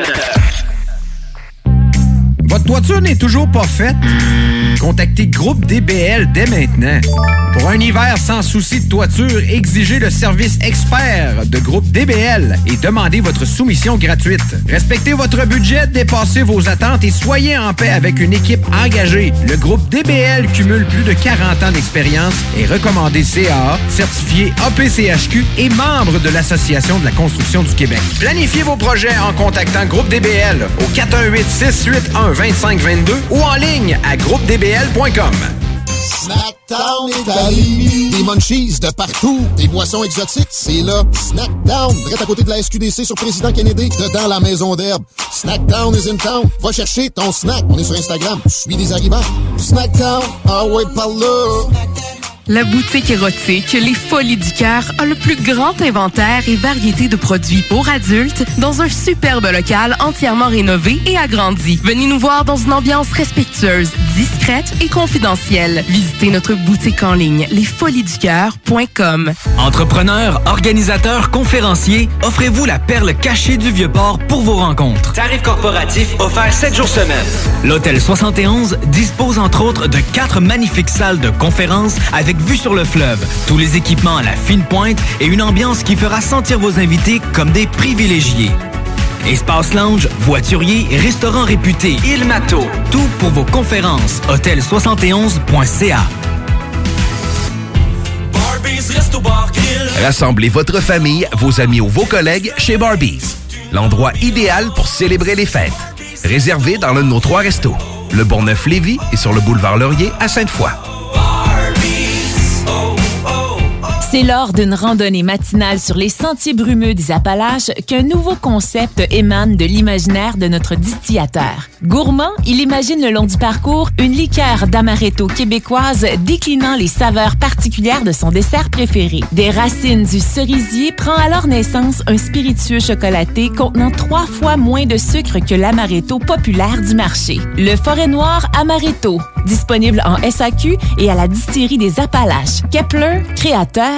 Votre toiture n'est toujours pas faite? Contactez Groupe DBL dès maintenant. Pour un hiver sans souci de toiture, exigez le service expert de Groupe DBL et demandez votre soumission gratuite. Respectez votre budget, dépassez vos attentes et soyez en paix avec une équipe engagée. Le Groupe DBL cumule plus de 40 ans d'expérience et recommandé CAA, certifié APCHQ et membre de l'Association de la construction du Québec. Planifiez vos projets en contactant Groupe DBL au 418 681 2522 ou en ligne à groupedbl.com. Munchies de partout. Des boissons exotiques. C'est là. Snackdown. Direct à côté de la SQDC sur Président Kennedy. Dedans la maison d'herbe. Snackdown is in town. Va chercher ton snack. On est sur Instagram. Suis des arrivants. Snackdown. Ah ouais, par là. La boutique érotique Les Folies du Cœur a le plus grand inventaire et variété de produits pour adultes dans un superbe local entièrement rénové et agrandi. Venez nous voir dans une ambiance respectueuse, discrète et confidentielle. Visitez notre boutique en ligne lesfoliesducoeur.com. Entrepreneurs, organisateurs, conférenciers, offrez-vous la perle cachée du Vieux-Port pour vos rencontres. Tarif corporatif offert 7 jours semaine. L'Hôtel 71 dispose entre autres de quatre magnifiques salles de conférences avec vue sur le fleuve, tous les équipements à la fine pointe et une ambiance qui fera sentir vos invités comme des privilégiés. Espace lounge, voiturier, restaurant réputé, Il Mato, tout pour vos conférences. Hôtel71.ca. Rassemblez votre famille, vos amis ou vos collègues chez Barbies. L'endroit idéal pour célébrer les fêtes. Réservé dans l'un de nos trois restos. Le Bonneuf-Lévis et sur le boulevard Laurier à Sainte-Foy. C'est lors d'une randonnée matinale sur les sentiers brumeux des Appalaches qu'un nouveau concept émane de l'imaginaire de notre distillateur. Gourmand, il imagine le long du parcours une liqueur d'amaretto québécoise déclinant les saveurs particulières de son dessert préféré. Des racines du cerisier prend alors naissance un spiritueux chocolaté contenant trois fois moins de sucre que l'amaretto populaire du marché. Le Forêt Noir Amaretto, disponible en SAQ et à la distillerie des Appalaches. Kepler, créateur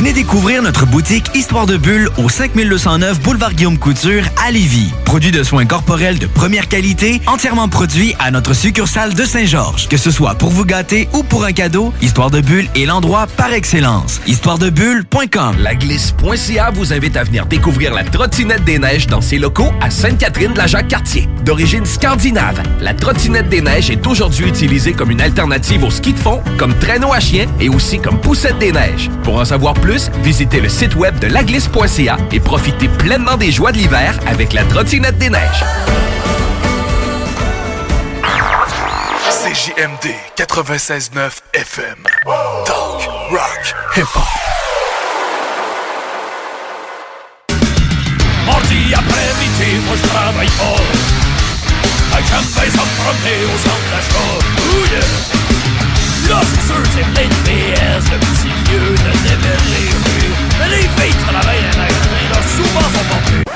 Venez découvrir notre boutique Histoire de Bulle au 5209 Boulevard Guillaume Couture à Lévis. Produit de soins corporels de première qualité, entièrement produit à notre succursale de Saint-Georges. Que ce soit pour vous gâter ou pour un cadeau, Histoire de Bulle est l'endroit par excellence. Histoiredebulle.com La glisse.ca vous invite à venir découvrir la trottinette des neiges dans ses locaux à Sainte-Catherine de la Jacques-Cartier. D'origine scandinave, la trottinette des neiges est aujourd'hui utilisée comme une alternative au ski de fond, comme traîneau à chien et aussi comme poussette des neiges. Pour en savoir plus, visitez le site web de laglisse.ca et profitez pleinement des joies de l'hiver avec la trottinette des neiges. CJMD 96.9 FM. Talk, rock, hip-hop. Mardi après-midi, moi je travaille pas. Avec jamais sans me promener au sûr, c'est plein de PS, le petit lieu de démêler les rues. Mais les filles travaillent à la là, souvent sont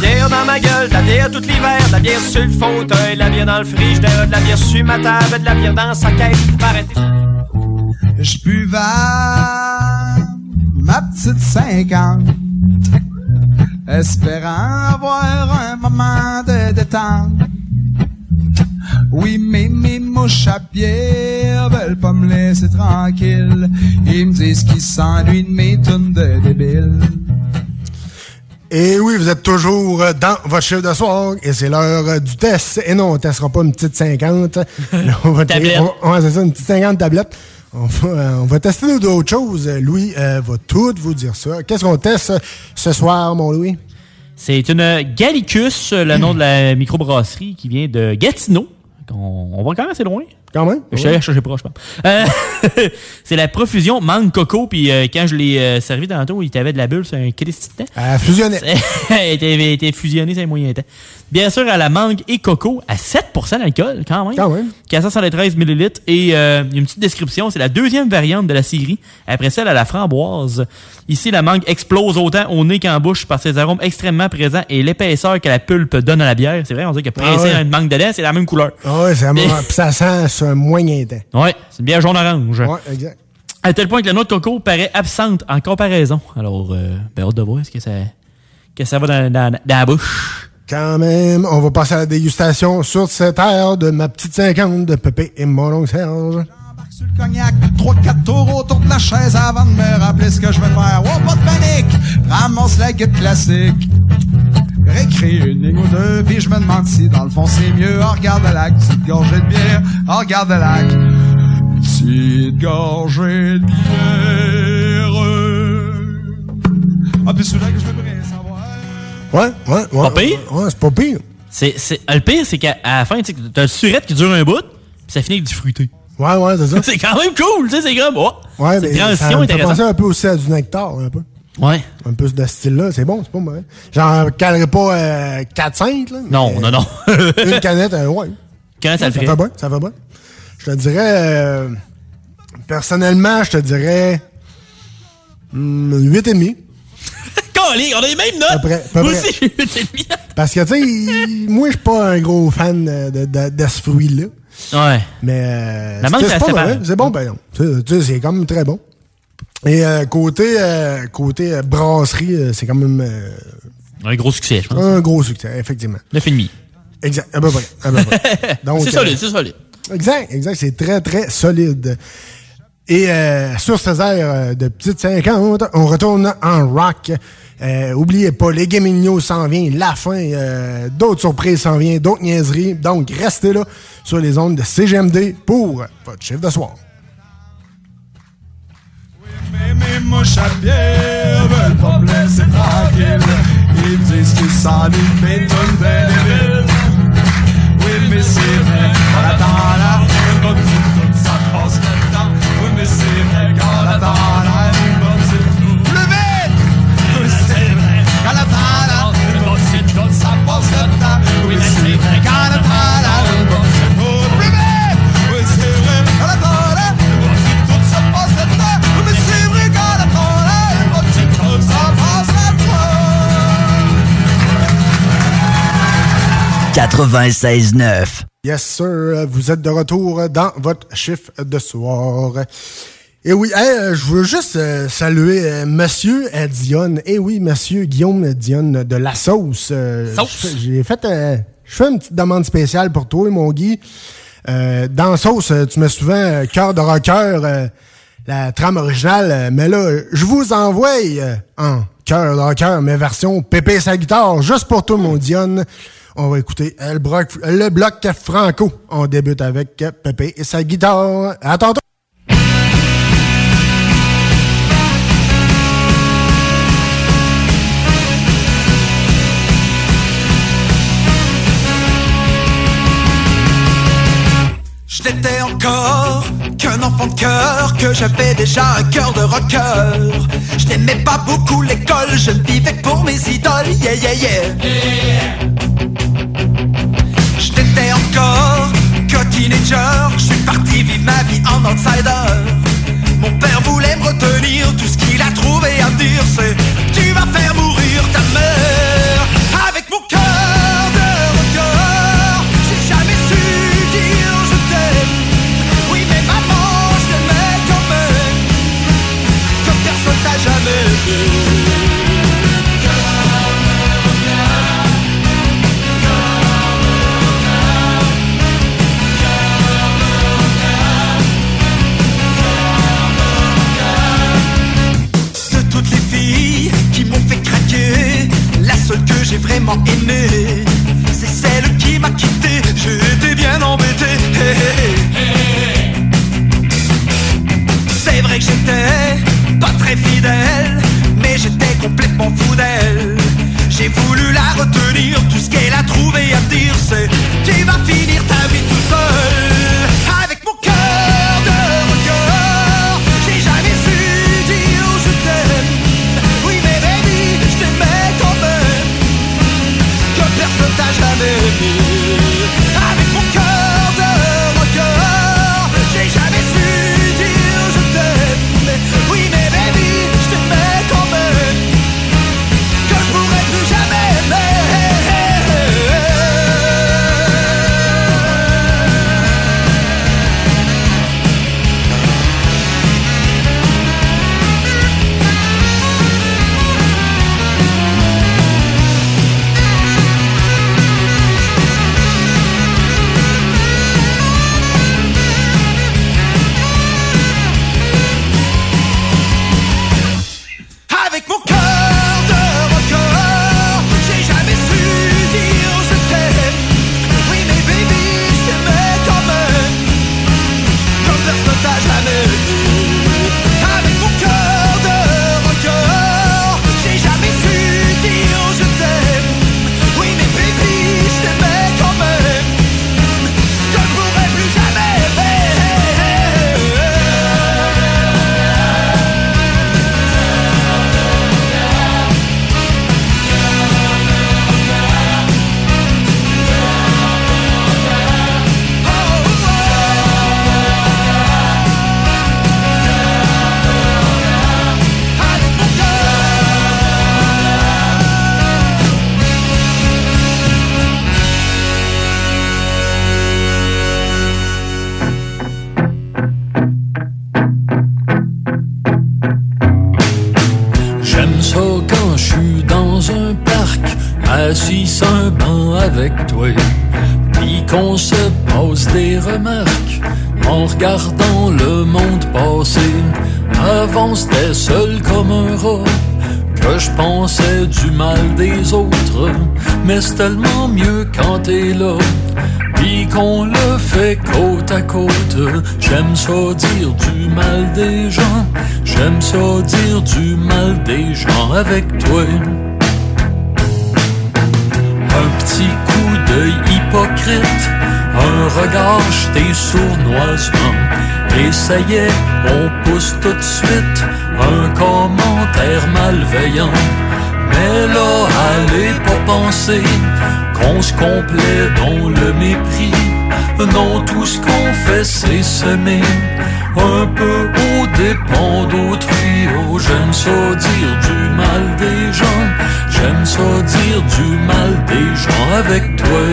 bière dans ma gueule, de la bière tout l'hiver, de la bière sur le fauteuil, de la bière dans le frigidaire, de la bière sur ma table, de la bière dans sa caisse. Arrêtez. Je buvais ma petite cinquante, espérant avoir un moment de détente. Oui, mais mes mouches à ben veulent pas me laisser tranquille. Ils me disent qu'ils s'ennuient de mes tunes de débiles. Et oui, vous êtes toujours dans votre chiffre de soir et c'est l'heure du test. Et non, on ne testera pas une petite 50. Là, (laughs) on va on- c'est ça, une petite 50 tablette. On va, euh, on va tester d'autres choses. Louis euh, va tout vous dire ça. Qu'est-ce qu'on teste ce soir, mon Louis? C'est une Gallicus, le nom de la microbrasserie qui vient de Gatineau. On, on va quand même assez loin. Quand même? Je suis allé chercher proche. Euh, (laughs) c'est la profusion mangue coco. Puis euh, quand je l'ai euh, servi tantôt, il t'avait de la bulle, c'est un Christy de temps. Elle fusionnait. (laughs) elle était, était fusionnée, c'est un moyen temps. Bien sûr, à la mangue et coco, à 7% d'alcool, quand même. Quand même. 413 ml. Et euh, il y a une petite description, c'est la deuxième variante de la série. Après celle à la framboise. Ici, la mangue explose autant au nez qu'en bouche par ses arômes extrêmement présents et l'épaisseur que la pulpe donne à la bière. C'est vrai, on dit que Ah presser ouais. une mangue dedans, c'est la même couleur. Ah ouais, ça, Mais- puis ça sent sur un moyen temps. Ouais, c'est une bière jaune-orange. Ouais, exact. À tel point que la noix de coco paraît absente en comparaison. Alors, euh, ben, hâte de voir ce que ça, que ça va dans, dans- dans la bouche. Quand même, on va passer à la dégustation sur cette aire de ma petite 50 de Pépé et mon oncle Serge. Sur le cognac, 3-4 tours autour de la chaise avant de me rappeler ce que je vais faire. Oh, pas de panique! Ramasse la guette classique. Deux, puis je me demande si dans le fond c'est mieux. Oh, regarde le lac, petite gorgée de bière. Oh, regarde le lac. Petite gorgée de bière. Ah, puis celui-là que je voudrais savoir. Ouais, ouais, ouais. Pas pire? Ouais, c'est pas pire. C'est, c'est, le pire, c'est qu'à la fin, tu t'as le surette qui dure un bout, puis ça finit avec du fruité. Ouais, ouais, c'est ça. (laughs) c'est quand même cool, tu sais, c'est comme, oh, Ouais, c'est mais une transition ça me fait penser un peu aussi à du nectar, un peu. Ouais. Un peu de ce style-là, c'est bon, c'est pas mauvais. J'en calerai pas euh, 4-5, là. Non, non, non. (laughs) une canette, euh, ouais. Quand ça le ça ferait. fait bien, ça fait bien. Je te dirais, euh, personnellement, je te dirais hum, 8,5. (laughs) Calé, on a les mêmes notes! Peu près, peu Moi près. aussi, j'ai eu une demi. (laughs) Parce que, tu sais, moi, je suis pas un gros fan de, de, de- de ce fruit-là. Ouais. Mais euh, c'est ça bon, ben non. Tu sais, tu sais, c'est quand même très bon. Et euh, côté, euh, côté euh, brasserie, euh, c'est quand même euh, Un gros succès, je pense. un gros succès, effectivement. 9,5. Exact, à peu près. à peu près. (laughs) Donc, c'est euh, solide, c'est solide. Exact, exact. C'est très, très solide. Et euh, sur ces airs euh, de petite 50, on retourne en rock. Euh, oubliez pas, les Gaming s'en vient, la fin, euh, d'autres surprises s'en viennent, d'autres niaiseries. Donc, restez là sur les ondes de CGMD pour votre chiffre de soir. Mais mes mouches à bière veulent pas me laisser tranquille. Ils disent qu'ils s'ennuient mes tunes de débiles. Oui, mais c'est vrai, on attend là, petite toute ça passe le. Oui, mais c'est vrai, qu'on attend 96.9. Yes, sir. Vous êtes de retour dans votre chiffre de soir. Et oui, hey, je veux juste euh, saluer euh, Monsieur euh, Dionne. Et oui, Monsieur Guillaume Dionne de La Sauce. Euh, Sauce. J'ai fait, je fais une petite demande spéciale pour toi, mon Guy. Dans Sauce, tu mets souvent Cœur de rocker, la trame originale. mais là, je vous envoie en Cœur de rocker, mais version Pépé sa guitare, juste pour toi, mon Dionne. On va écouter le bloc, franco. On débute avec Pépé et sa guitare. À tantôt. Je n'étais encore qu'un enfant de cœur, que j'avais déjà un cœur de rocker. Je n'aimais pas beaucoup l'école, je vivais que pour mes idoles, yeah yeah yeah. Je n'étais encore que teenager, je suis parti vivre ma vie en outsider. Mon père voulait me retenir, tout ce qu'il a trouvé à dire c'est C'est celle qui m'a quitté, été bien embêté. C'est vrai que j'étais pas très fidèle, mais j'étais complètement fou d'elle. J'ai voulu la retenir, tout ce qu'elle a trouvé à dire, c'est Tu vas finir ta vie tout seul. Tellement mieux quand t'es là. Puis qu'on le fait côte à côte. J'aime ça dire du mal des gens. J'aime ça dire du mal des gens avec toi. Un petit coup d'œil hypocrite, un regard jeté sournoisement. Et ça y est, on pousse tout de suite un commentaire malveillant. Mais là, allez pas penser qu'on se complaît dans le mépris. Non, tout ce qu'on fait, c'est semer un peu au dépend d'autrui. Oh, j'aime ça dire du mal des gens. J'aime ça dire du mal des gens avec toi.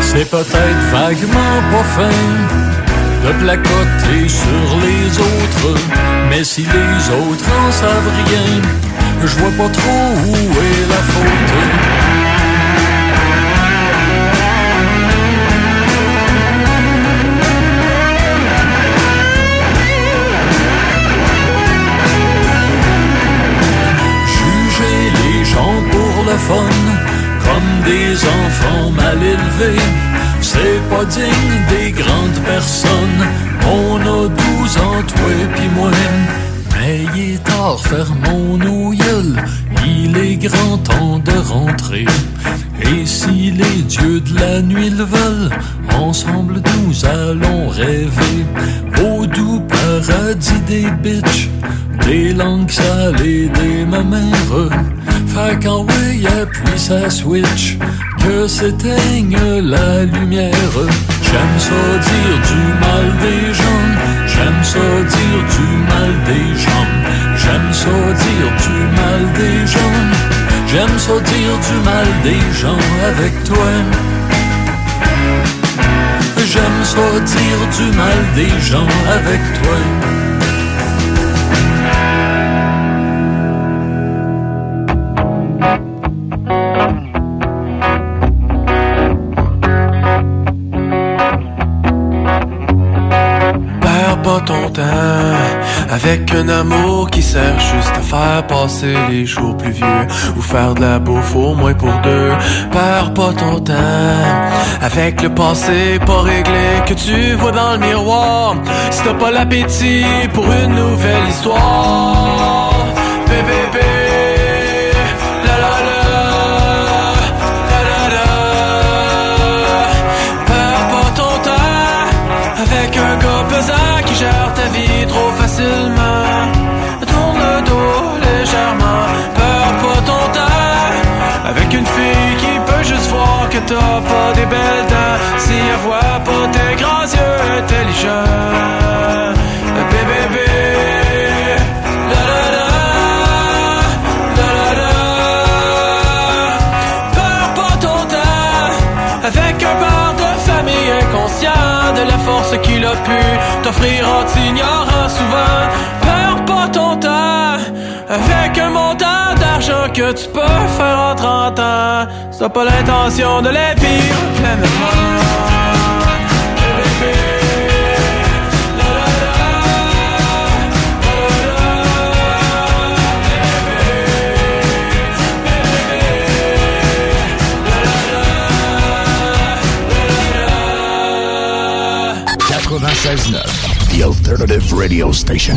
C'est peut-être vaguement pas fin de placoter sur les autres. Mais si les autres en savent rien, je vois pas trop où est la faute. Juger les gens pour le fun, comme des enfants mal élevés, c'est pas digne paradis des langues salées des mamères. Fait qu'en oui, appuie sa switch, que s'éteigne la lumière. J'aime ça dire du mal des gens, j'aime ça dire du mal des gens, j'aime ça dire du mal des gens, j'aime ça dire du mal des gens avec toi. J'aime ça dire du mal des gens avec toi. Avec un amour qui sert juste à faire passer les jours plus vieux ou faire de la bouffe au moins pour deux. Perds pas ton temps avec le passé pas réglé que tu vois dans le miroir. Si t'as pas l'appétit pour une nouvelle histoire, t'as pas des belles dents. Si elle voit pas tes grands yeux intelligents. Bébé, bébé. La la la. La la la. Perds pas ton temps avec un père de famille inconscient de la force qu'il a pu t'offrir en t'ignorant que tu peux faire en 30 ans. Si t'as pas l'intention de les vivre pleinement. The alternative radio station.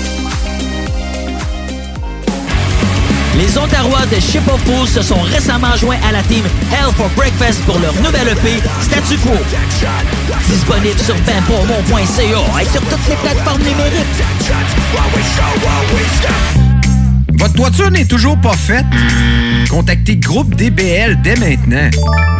Les Ontarois de Ship of se sont récemment joints à la team Hell for Breakfast pour leur nouvelle EP Statu Quo. Disponible sur benpourmont.ca et sur toutes les plateformes numériques. Votre toiture n'est toujours pas faite? Contactez Groupe DBL dès maintenant.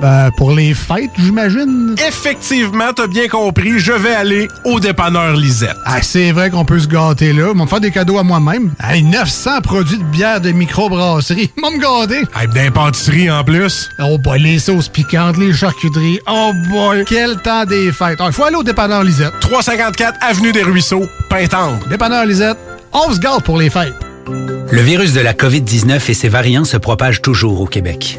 Ben, pour les fêtes, j'imagine. Effectivement, t'as bien compris, je vais aller au dépanneur Lisette. Ah, c'est vrai qu'on peut se gâter là. M'en faire des cadeaux à moi-même. Hey, 900 produits de bière de microbrasserie. M'en me gâter. Hey, d'impantisserie en plus. Oh boy, les sauces piquantes, les charcuteries. Oh boy, quel temps des fêtes. Il faut aller au dépanneur Lisette. 354 Avenue des Ruisseaux, Pintendre. Dépanneur Lisette, on se gâte pour les fêtes. Le virus de la COVID-19 et ses variants se propagent toujours au Québec.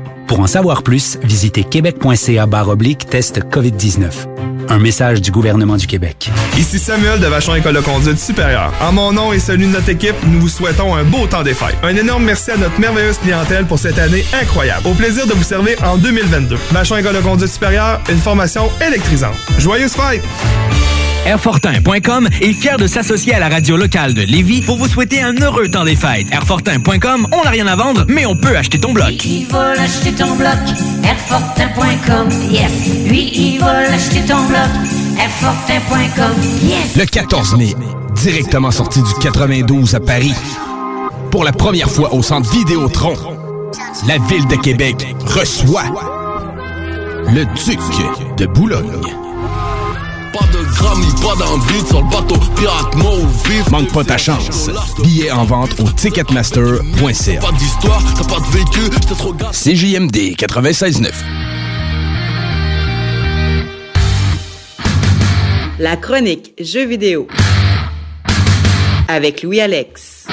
Pour en savoir plus, visitez québec.ca oblique test COVID-19. Un message du gouvernement du Québec. Ici Samuel de Vachon École de conduite supérieure. En mon nom et celui de notre équipe, nous vous souhaitons un beau temps des fêtes. Un énorme merci à notre merveilleuse clientèle pour cette année incroyable. Au plaisir de vous servir en 2022. Vachon École de conduite supérieure, une formation électrisante. Joyeuses fêtes! Airfortin.com est fier de s'associer à la radio locale de Lévis pour vous souhaiter un heureux temps des fêtes. Airfortin.com, on n'a rien à vendre, mais on peut acheter ton bloc. Il va l'acheter ton bloc, Airfortin.com, yes. Lui, il va l'acheter ton bloc, Airfortin.com, yes. Le 14 mai, directement sorti du 92 à Paris. Pour la première fois au centre Vidéotron, la ville de Québec reçoit le duc de Boulogne. Pas de grammy, pas d'envie sur le bateau pirate mot vif. Manque pas ta chance. Billets en vente au ticketmaster.ca. Pas d'histoire, t'as pas de vécu, j'étais trop gars. CJMD 96.9. La chronique Jeux vidéo avec Louis-Alex.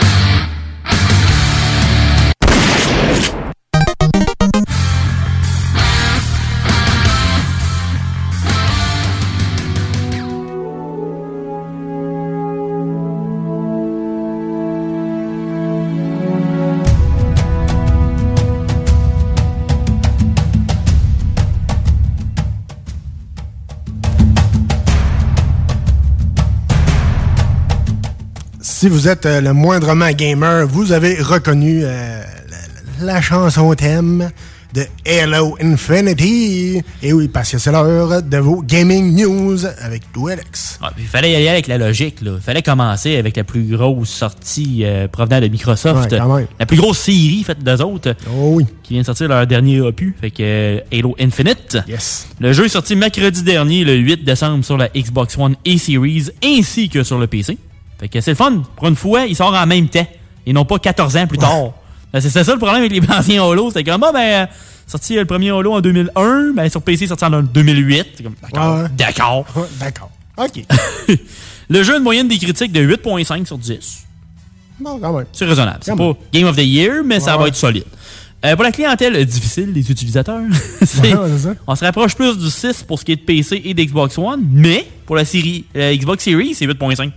Si vous êtes euh, le moindrement gamer, vous avez reconnu euh, la, la chanson thème de Halo Infinity. Et oui, parce que c'est l'heure de vos gaming news avec Alex. Ah, il fallait y aller avec la logique. Là. Il fallait commencer avec la plus grosse sortie euh, provenant de Microsoft. Ouais. La plus grosse série faite d'eux autres. Oh Qui vient de sortir leur dernier opus. Fait que euh, Halo Infinite. Yes. Le jeu est sorti mercredi dernier, le 8 décembre, sur la Xbox One et Series, ainsi que sur le PC. Fait que c'est le fun. Pour une fois, il sort en même temps. Et non pas 14 ans plus tard. Ben, C'est ça le problème avec les (laughs) anciens Halo. C'est comme, ah, ben, sorti euh, le premier Halo en 2001, ben, sur PC, sorti en 2008. C'est comme, d'accord. Ouais. D'accord. Ouais, D'accord. OK. (laughs) Le jeu a une moyenne des critiques de 8.5 sur 10. Bon, quand même. C'est raisonnable. C'est pas Game of the Year, mais ça va être solide. Euh, pour la clientèle difficile des utilisateurs, (laughs) c'est ça. on se rapproche plus du 6 pour ce qui est de PC et d'Xbox One, mais pour la série euh, Xbox Series, c'est 8.5.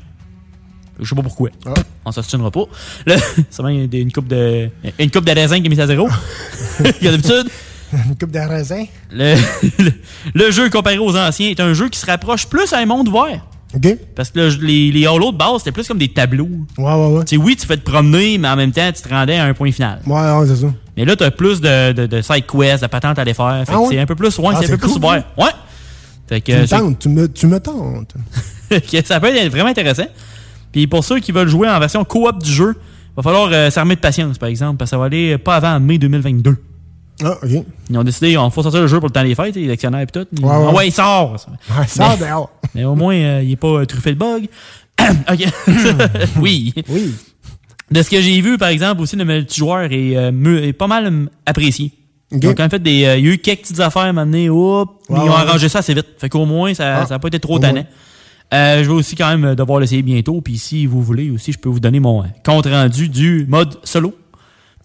Je sais pas pourquoi. Ah. On s'obstinera pas. Là, (laughs) c'est vraiment une une coupe de une coupe de raisin qui est mise à zéro. (laughs) Comme d'habitude. Une coupe de raisin. Le, (laughs) le, le jeu comparé aux anciens est un jeu qui se rapproche plus à un monde ouvert. OK. Parce que le- les, les de base, c'était plus comme des tableaux. Ouais, ouais, ouais. Oui, tu fais te promener, mais en même temps, tu te rendais à un point final. Ouais, ouais, c'est ça. Mais là, t'as plus de, de, de side quests, de patentes à aller faire. Ah ouais? c'est un peu plus, ouais, Ah, c'est un peu plus ouvert. Ouais. Fait que, Tu me tentes, tu me, tu me tentes. ça peut être vraiment intéressant. Puis pour ceux qui veulent jouer en version coop du jeu, va falloir euh, s'armer de patience, par exemple, parce que ça va aller pas avant mai 2022. Ah, OK. Ils ont décidé, on faut sortir le jeu pour le temps des fêtes, les actionnaires et tout. Ils- Ouais, ouais. Ah ouais, il sort! Ouais, sort Mais- dehors. Mais au moins, euh, il est pas euh, truffé de bugs. (coughs) OK. (laughs) oui. Oui. De ce que j'ai vu, par exemple, aussi, le multijoueur est, euh, est pas mal euh, apprécié. OK. Ils ont quand même fait des. il y a eu quelques petites affaires à mais Ouais, ils ont arrangé ça assez vite. Fait qu'au moins, ça Ah, n'a pas été trop tannant. moins. Euh, je vais aussi quand même euh, devoir l'essayer bientôt. Puis si vous voulez aussi, je peux vous donner mon euh, compte rendu du mode solo.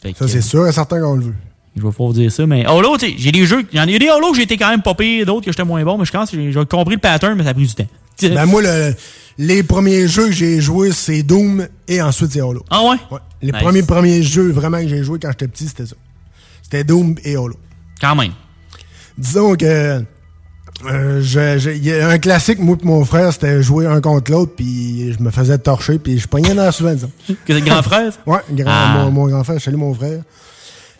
Fait Ça, c'est sûr et certain qu'on le veut. je vais pouvoir vous dire ça. Mais Holo, tu sais, j'ai des jeux. Il y en a des Holo que j'ai été quand même pas pire, d'autres que j'étais moins bon. Mais je pense que j'ai compris le pattern, mais ça a pris du temps. (laughs) Ben, moi, le- les premiers jeux que j'ai joués, c'est Doom et ensuite c'est Halo. Ah ouais? Les Nice. premiers premiers jeux vraiment que j'ai joués quand j'étais petit, c'était ça. C'était Doom et Halo. Quand même. Disons que euh, il y a un classique, moi et mon frère, c'était jouer un contre l'autre, puis je me faisais torcher, puis je pognais dans la souvent, disons. (laughs) Que c'est le grand frère? Ouais, grand- Ah. mon, mon grand frère, salut mon frère.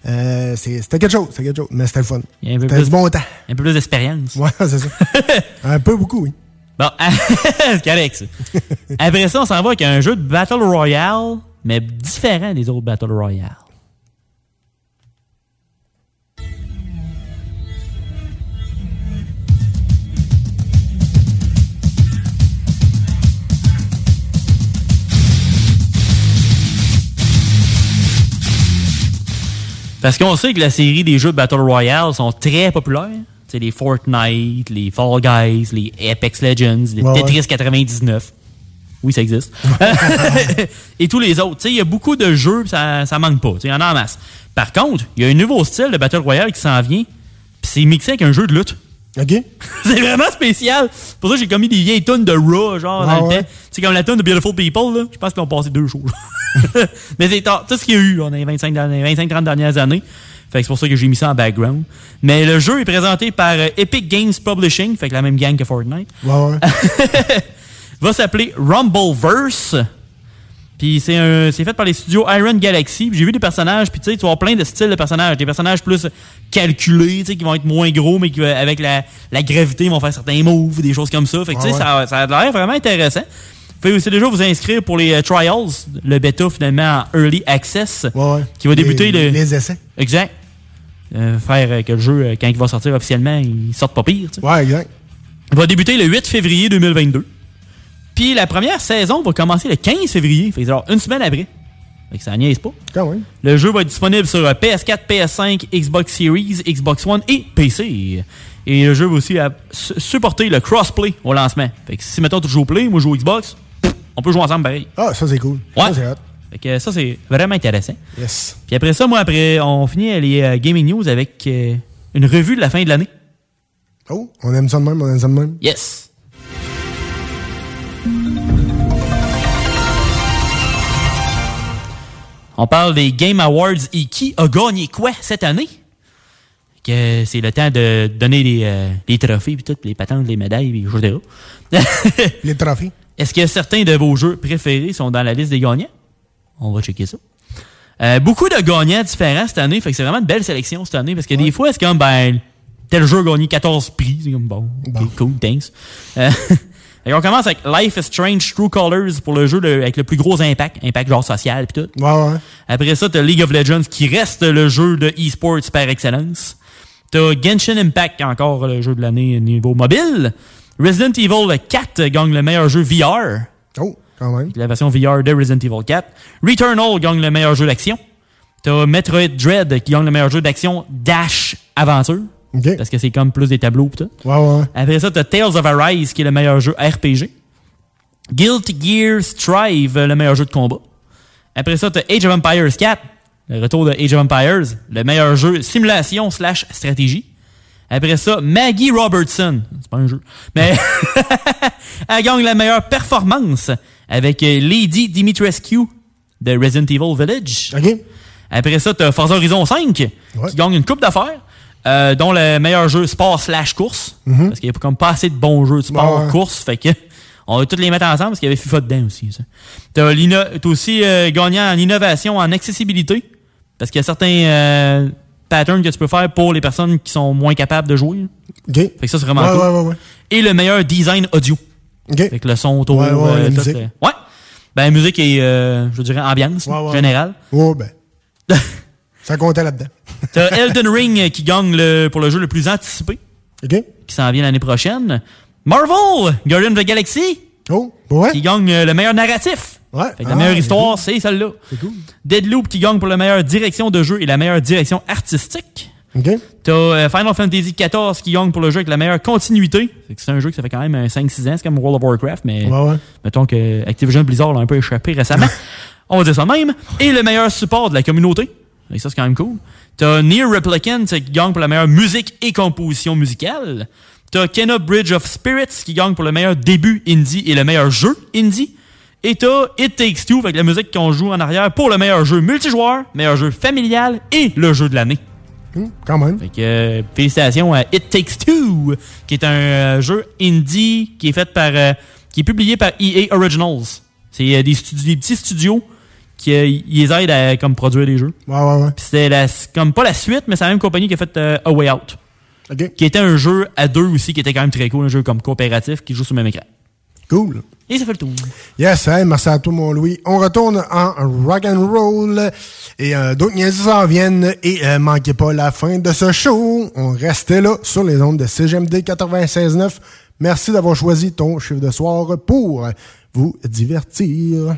Euh, c'est- c'était quelque chose, c'était quelque chose, mais c'était le fun. Il y a un peu C'était plus- du bon temps. Un peu plus d'expérience. Ouais, (laughs) c'est ça. (laughs) un peu beaucoup, oui. Bon, c'est correct, ça. Après ça, on s'en va avec un jeu de Battle Royale, mais différent des autres Battle Royale. Parce qu'on sait que la série des jeux de Battle Royale sont très populaires. C'est les Fortnite, les Fall Guys, les Apex Legends, les Ouais, Tetris ouais. 99. Oui, ça existe. (laughs) (laughs) Et tous les autres. Tu sais, Il y a beaucoup de jeux, ça, ça manque pas. Tu sais, Il y en a en masse. Par contre, il y a un nouveau style de Battle Royale qui s'en vient. Puis c'est mixé avec un jeu de lutte. OK? (laughs) c'est vraiment spécial. C'est pour ça que j'ai commis des vieilles tonnes de Raw, genre, Ah dans ouais? le temps. C'est comme la tonne de Beautiful People, là. Je pense qu'ils ont passé deux jours. (laughs) Mais c'est tout ce qu'il y a eu dans les 25-30 dernières années. Fait que c'est pour ça que j'ai mis ça en background. Mais le jeu est présenté par euh, Epic Games Publishing, fait que la même gang que Fortnite. Ouais, ouais. (laughs) va s'appeler Rumbleverse. Puis c'est un- c'est fait par les studios Iron Galaxy. J'ai vu des personnages, puis tu sais, tu vas avoir plein de styles de personnages. Des personnages plus calculés, tu sais, qui vont être moins gros, mais qui, euh, avec la, la gravité, vont faire certains moves, des choses comme ça. Fait que tu sais, Ouais, ça, ça a l'air vraiment intéressant. Vous pouvez aussi déjà vous inscrire pour les euh, trials, le bêta finalement en early access, qui va débuter Les- le. les essais. Exact. Euh, faire euh, que le jeu, quand il va sortir officiellement, il sorte pas pire. tu sais. Ouais, exact. Il va débuter le 8 février 2022. Puis la première saison va commencer le 15 février. Fait que genre une semaine après. Fait que ça niaise pas. Quand même. Le jeu va être disponible sur euh, PS4, PS5, Xbox Series, Xbox One et PC. Et le jeu va aussi euh, su- supporter le crossplay au lancement. Fait que si mettons tu joues au Play, moi je joue au Xbox, on peut jouer ensemble pareil. Ah, ça c'est cool. Ouais. Ça c'est hot. Fait que ça c'est vraiment intéressant. Yes. Puis après ça, moi après, on finit les euh, gaming news avec euh, une revue de la fin de l'année. Oh, on aime ça de même, on aime ça de même. Yes. On parle des Game Awards et qui a gagné quoi cette année? Que c'est le temps de donner les, euh, les trophées, puis tout, puis les patentes, les médailles, puis etc. (laughs) les trophées. Est-ce que certains de vos jeux préférés sont dans la liste des gagnants? On va checker ça. Euh, beaucoup de gagnants différents cette année, fait que c'est vraiment une belle sélection cette année, parce que des fois, c'est comme, ben, tel jeu a gagné 14 prix, c'est comme, bon, cool, thanks. Euh, (laughs) fait on commence avec Life is Strange True Colors pour le jeu de- avec le plus gros impact, impact genre social pis tout. Ouais, ouais. Après ça, t'as League of Legends qui reste le jeu de e-sports par excellence. T'as Genshin Impact, encore le jeu de l'année niveau mobile. Resident Evil 4 gagne le meilleur jeu VR. Oh, quand même. La version VR de Resident Evil 4. Returnal gagne le meilleur jeu d'action. T'as Metroid Dread qui gagne le meilleur jeu d'action Dash Aventure. Parce que c'est comme plus des tableaux pis tout. Ouais, ouais. Après ça, t'as Tales of Arise qui est le meilleur jeu RPG. Guilty Gear Strive, le meilleur jeu de combat. Après ça, t'as Age of Empires 4, le retour de Age of Empires, le meilleur jeu simulation slash stratégie. Après ça, Maggie Robertson, c'est pas un jeu, mais (laughs) elle gagne la meilleure performance avec euh, Lady Dimitrescu de Resident Evil Village. Après ça, t'as Forza Horizon 5 qui gagne une coupe d'affaires. Euh, dont le meilleur jeu sport slash course. Mhm. Parce qu'il n'y a comme pas assez de bons jeux de sport Ouais, course. Fait que (laughs) on va tous les mettre ensemble parce qu'il y avait FIFA dedans aussi. ça. T'as l'ino- t'as aussi euh, gagnant en innovation, en accessibilité. Parce qu'il y a certains euh, patterns que tu peux faire pour les personnes qui sont moins capables de jouer. Fait que ça, c'est vraiment Ouais, cool. ouais, ouais, ouais. Et le meilleur design audio. Fait que le son autour. Ouais, euh, musique. euh, ouais. Ben, musique et, euh, je dirais, ambiance, Ouais, ouais. générale. Oh, ben. (laughs) ça comptait là-dedans. T'as Elden Ring euh, qui gagne le, pour le jeu le plus anticipé. Qui s'en vient l'année prochaine. Marvel, Guardian of the Galaxy. Oh, ouais. Qui gagne euh, le meilleur narratif. Ouais. Fait que la Ah, meilleure c'est histoire, c'est celle-là. C'est cool. Deadloop qui gagne pour la meilleure direction de jeu et la meilleure direction artistique. T'as euh, Final Fantasy XIV qui gagne pour le jeu avec la meilleure continuité. C'est un jeu que ça fait quand même euh, 5-6 ans, c'est comme World of Warcraft, mais Ouais, ouais. mettons que Activision Blizzard l'a un peu échappé récemment. (laughs) On va dire ça même. Et le meilleur support de la communauté. Et ça, c'est quand même cool. T'as Near Replicant qui gagne pour la meilleure musique et composition musicale. T'as Kena Bridge of Spirits qui gagne pour le meilleur début indie et le meilleur jeu indie. Et t'as It Takes Two avec la musique qu'on joue en arrière pour le meilleur jeu multijoueur, meilleur jeu familial et le jeu de l'année. Quand même. Fait que, euh, félicitations à It Takes Two, qui est un euh, jeu indie qui est fait par, euh, qui est publié par EA Originals. C'est euh, des petits studios qui euh, les aident à comme produire des jeux. Ouais, ouais, ouais. Puis c'était la, comme pas la suite, mais c'est la même compagnie qui a fait euh, A Way Out. Qui était un jeu à deux aussi, qui était quand même très cool, un jeu comme coopératif qui joue sur le même écran. Cool. Et ça fait le tour. Yes, hey, merci à toi, mon Louis. On retourne en rock and roll et euh, d'autres niaises s'en viennent et euh, manquez pas la fin de ce show. On restait là sur les ondes de CGMD 96.9. Merci d'avoir choisi ton chiffre de soir pour vous divertir.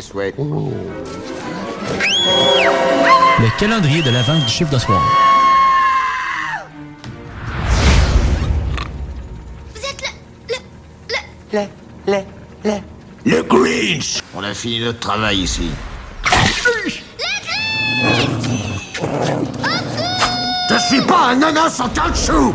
Souhaits. Le calendrier de la vente du chiffre de soir. Le, le, le. Le Grinch On a fini notre travail ici. Je suis pas un ananas en caoutchouc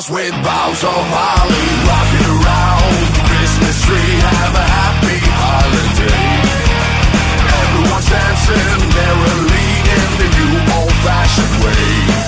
Dolls with boughs of holly Rocking around Christmas tree. Have a happy holiday. Everyone's dancing merrily In the new old-fashioned way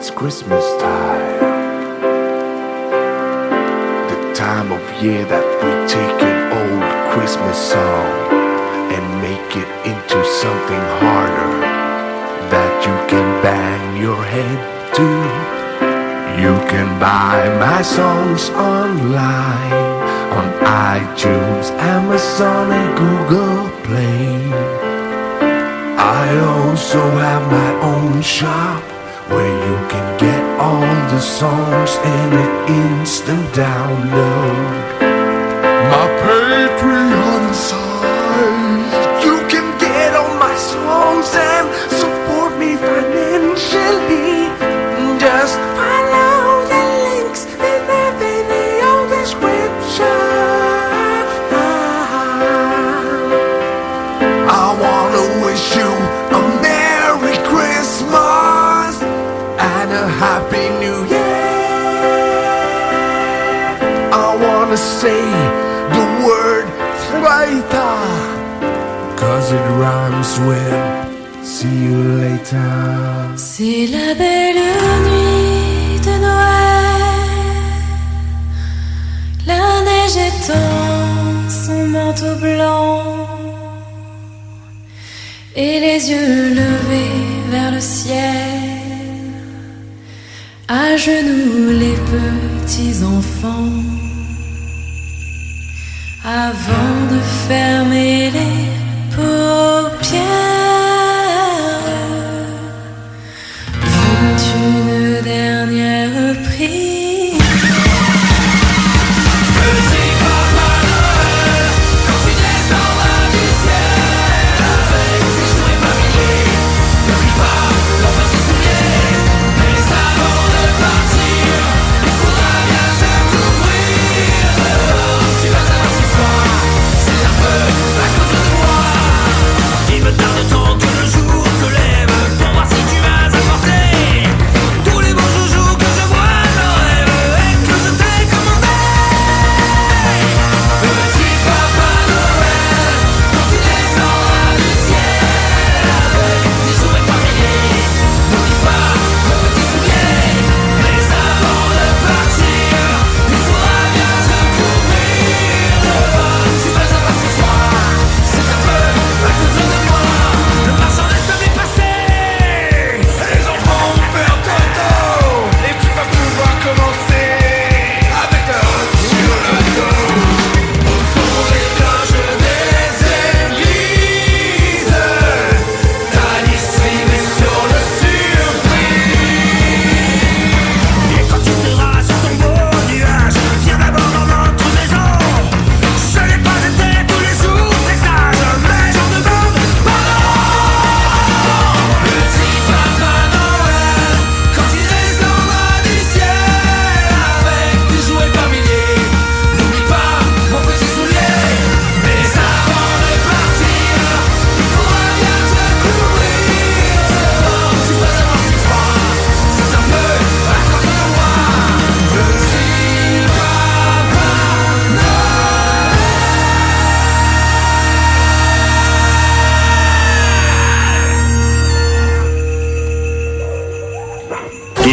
It's Christmas time. The time of year that we take an old Christmas song and make it into something harder that you can bang your head to. You can buy my songs online on iTunes, Amazon, and Google Play. I also have my own shop where you can get all the songs in an instant download. My Patreon C'est la belle nuit de Noël. La neige étend son manteau blanc. Et les yeux levés vers le ciel. À genoux les petits enfants.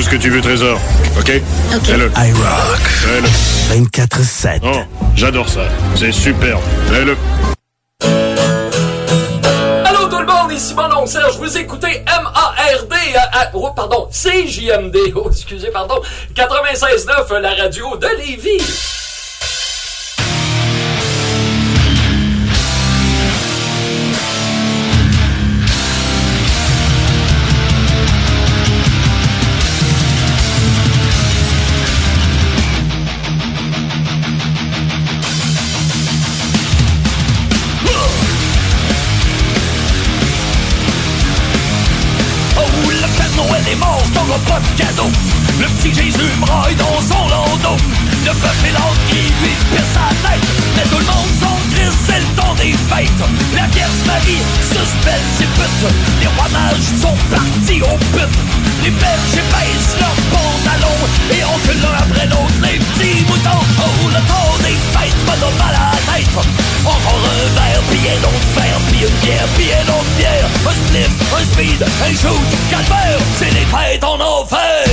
Ce que tu veux, Trésor. OK? OK. Fais-le. iRock. Fais-le. 24-7. Oh, j'adore ça. C'est superbe. Fais-le. Allô tout le monde, ici mon nom Serge, vous écoutez M-A-R-D, euh, euh, oh, pardon, C-J-M-D, (laughs) oh, excusez, pardon, 96.9, la radio de Lévis. Petit Jésus braille dans son landau. Le bœuf et l'âne qui lui pisse sa tête. Mais tout le monde s'en crisse, c'est le temps des fêtes. La Vierge Marie suspend ses putes. Les rois mages sont partis au pute. Les bergers baissent leurs pantalons et on que l'un après l'autre les petits moutons. Oh, le temps des fêtes me donne mal à la tête. Encore un verre, puis un autre verre, puis une bière, puis un autre bière. Un spliff, un speed, un shoot, calvaire, c'est les fêtes en enfer.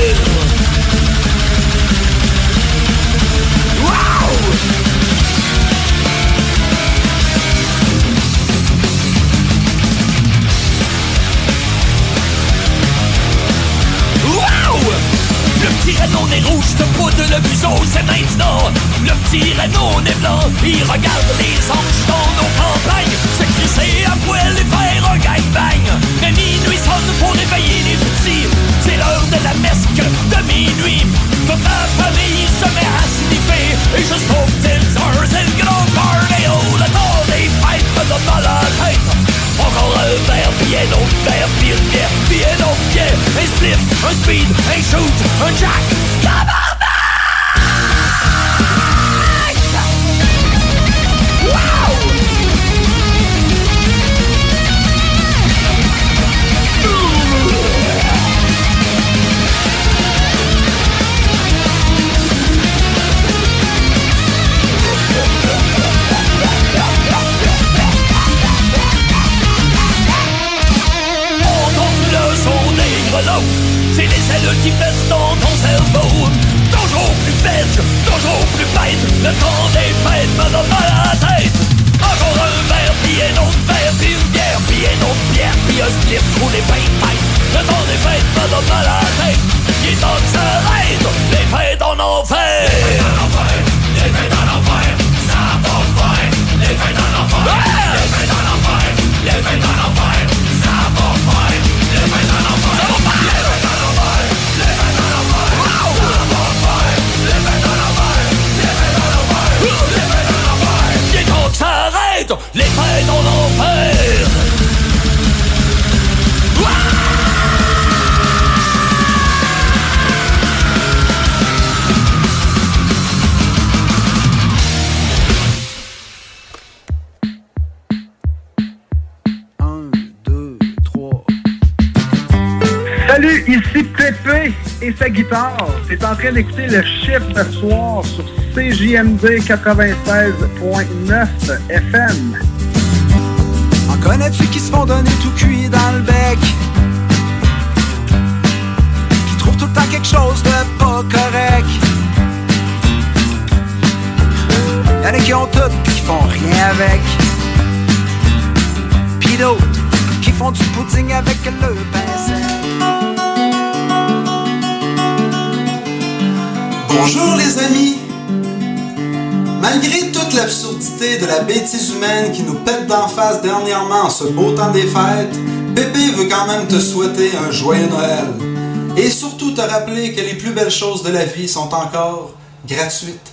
Petit Renault est rouge, te poudre le museau, c'est maintenant. Le petit Renault est blanc, il regarde les anges dans nos campagnes. C'est crissé à poil et faire un gang-bang. Mais minuit sonne pour réveiller les petits. C'est l'heure de la messe que de minuit. Toute la famille se met à sniffer. Et jusqu'aux petites heures, c'est le grand party Oh, le temps des fêtes me donne mal la tête encore un verre, puis un autre verre, puis une bière, puis un autre bière Un spliff, un speed, un shoot, un jack Tabarnak! C'est cellules qui pèsent dans ton cerveau Toujours plus belge, toujours plus bête Le temps des fêtes me donne mal à la tête. Encore un verre, puis un autre verre, puis une bière, puis un autre bière, puis un slip les peintes tête Le temps des fêtes me donne mal à la tête. Temps que ça arrête, les fêtes en enfer Sa guitare. T'es en train d'écouter le chiffre de soir sur CJMD 96.9 FM. En connais-tu qui se font donner tout cuit dans le bec? Qui trouvent tout le temps quelque chose de pas correct? Y'en a qui ont tout pis qui font rien avec. Pis d'autres qui font du pudding avec le pain Bonjour les amis! Malgré toute l'absurdité de la bêtise humaine qui nous pète d'en face dernièrement en ce beau temps des fêtes, Pépé veut quand même te souhaiter un joyeux Noël. Et surtout te rappeler que les plus belles choses de la vie sont encore gratuites,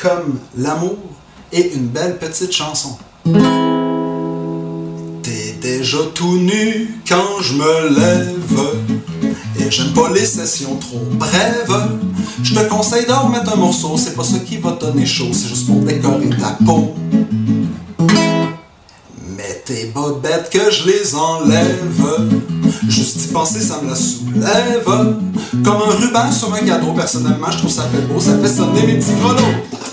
comme l'amour et une belle petite chanson. T'es déjà tout nu quand je me lève. J'aime pas les sessions trop brèves. Je te conseille d'en remettre un morceau, c'est pas ça qui va donner chaud, c'est juste pour décorer ta peau. Mais tes bobettes que je les enlève. Juste y penser, ça me la soulève. Comme un ruban sur un cadeau, personnellement, je trouve ça fait beau, ça fait sonner mes petits grelots.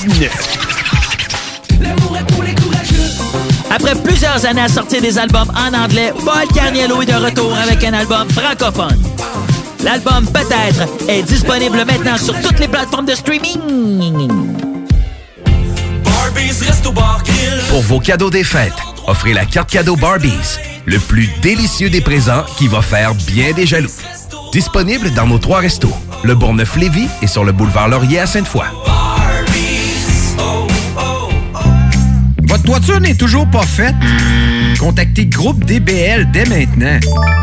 96.9. Après plusieurs années à sortir des albums en anglais, Paul Carniello est de retour avec un album francophone. L'album Peut-être est disponible maintenant sur toutes les plateformes de streaming. Pour vos cadeaux des fêtes, offrez la carte cadeau Barbies, le plus délicieux des présents qui va faire bien des jaloux. Disponible dans nos trois restos, le Bourgneuf-Lévis et sur le boulevard Laurier à Sainte-Foy. Votre toiture n'est toujours pas faite? Contactez Groupe DBL dès maintenant.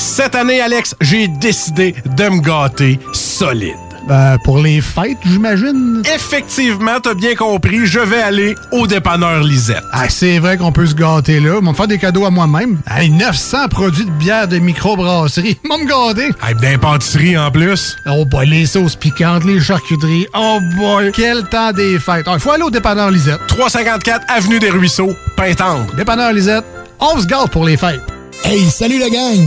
Cette année, Alex, j'ai décidé de me gâter solide. Ben, pour les fêtes, j'imagine. Effectivement, t'as bien compris, je vais aller au dépanneur Lisette. Ah, c'est vrai qu'on peut se gâter là. Ils vont me faire des cadeaux à moi-même. Hey, 900 produits de bière de microbrasserie. (laughs) Ils vont me gâter. Hey, d'impantisserie en plus. Oh boy, les sauces piquantes, les charcuteries. Oh boy, quel temps des fêtes. Il faut aller au dépanneur Lisette. 354 Avenue des Ruisseaux, Pintendre. Dépanneur Lisette, on se gâte pour les fêtes. Hey, salut la gang!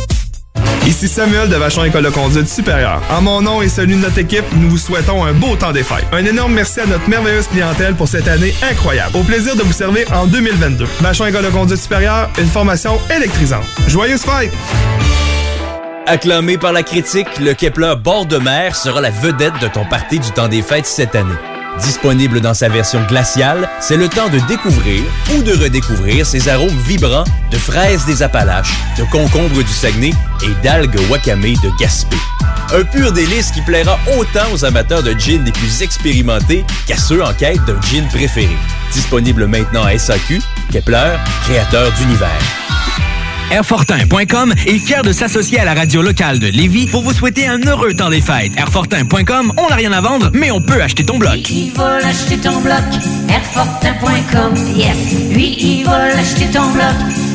Ici Samuel de Vachon École de conduite supérieure. En mon nom et celui de notre équipe, nous vous souhaitons un beau temps des fêtes. Un énorme merci à notre merveilleuse clientèle pour cette année incroyable. Au plaisir de vous servir en 2022. Vachon École de conduite supérieure, une formation électrisante. Joyeuses fêtes! Acclamé par la critique, le Kepler bord de mer sera la vedette de ton party du temps des fêtes cette année. Disponible dans sa version glaciale, c'est le temps de découvrir ou de redécouvrir ses arômes vibrants de fraises des Appalaches, de concombres du Saguenay et d'algues wakame de Gaspé. Un pur délice qui plaira autant aux amateurs de gin les plus expérimentés qu'à ceux en quête d'un gin préféré. Disponible maintenant à SAQ, Kepler, créateur d'univers. Airfortin.com est fier de s'associer à la radio locale de Lévis pour vous souhaiter un heureux temps des fêtes. Airfortin.com, on n'a rien à vendre, mais on peut acheter ton bloc. Ton bloc, Airfortin.com, yes. Lui, il va l'acheter ton bloc,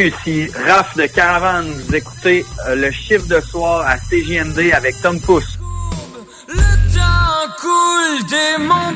Ici Raph de Caravane. Vous écoutez euh, le chiffre de soir à CJMD avec Tom Pousse. temps coule mon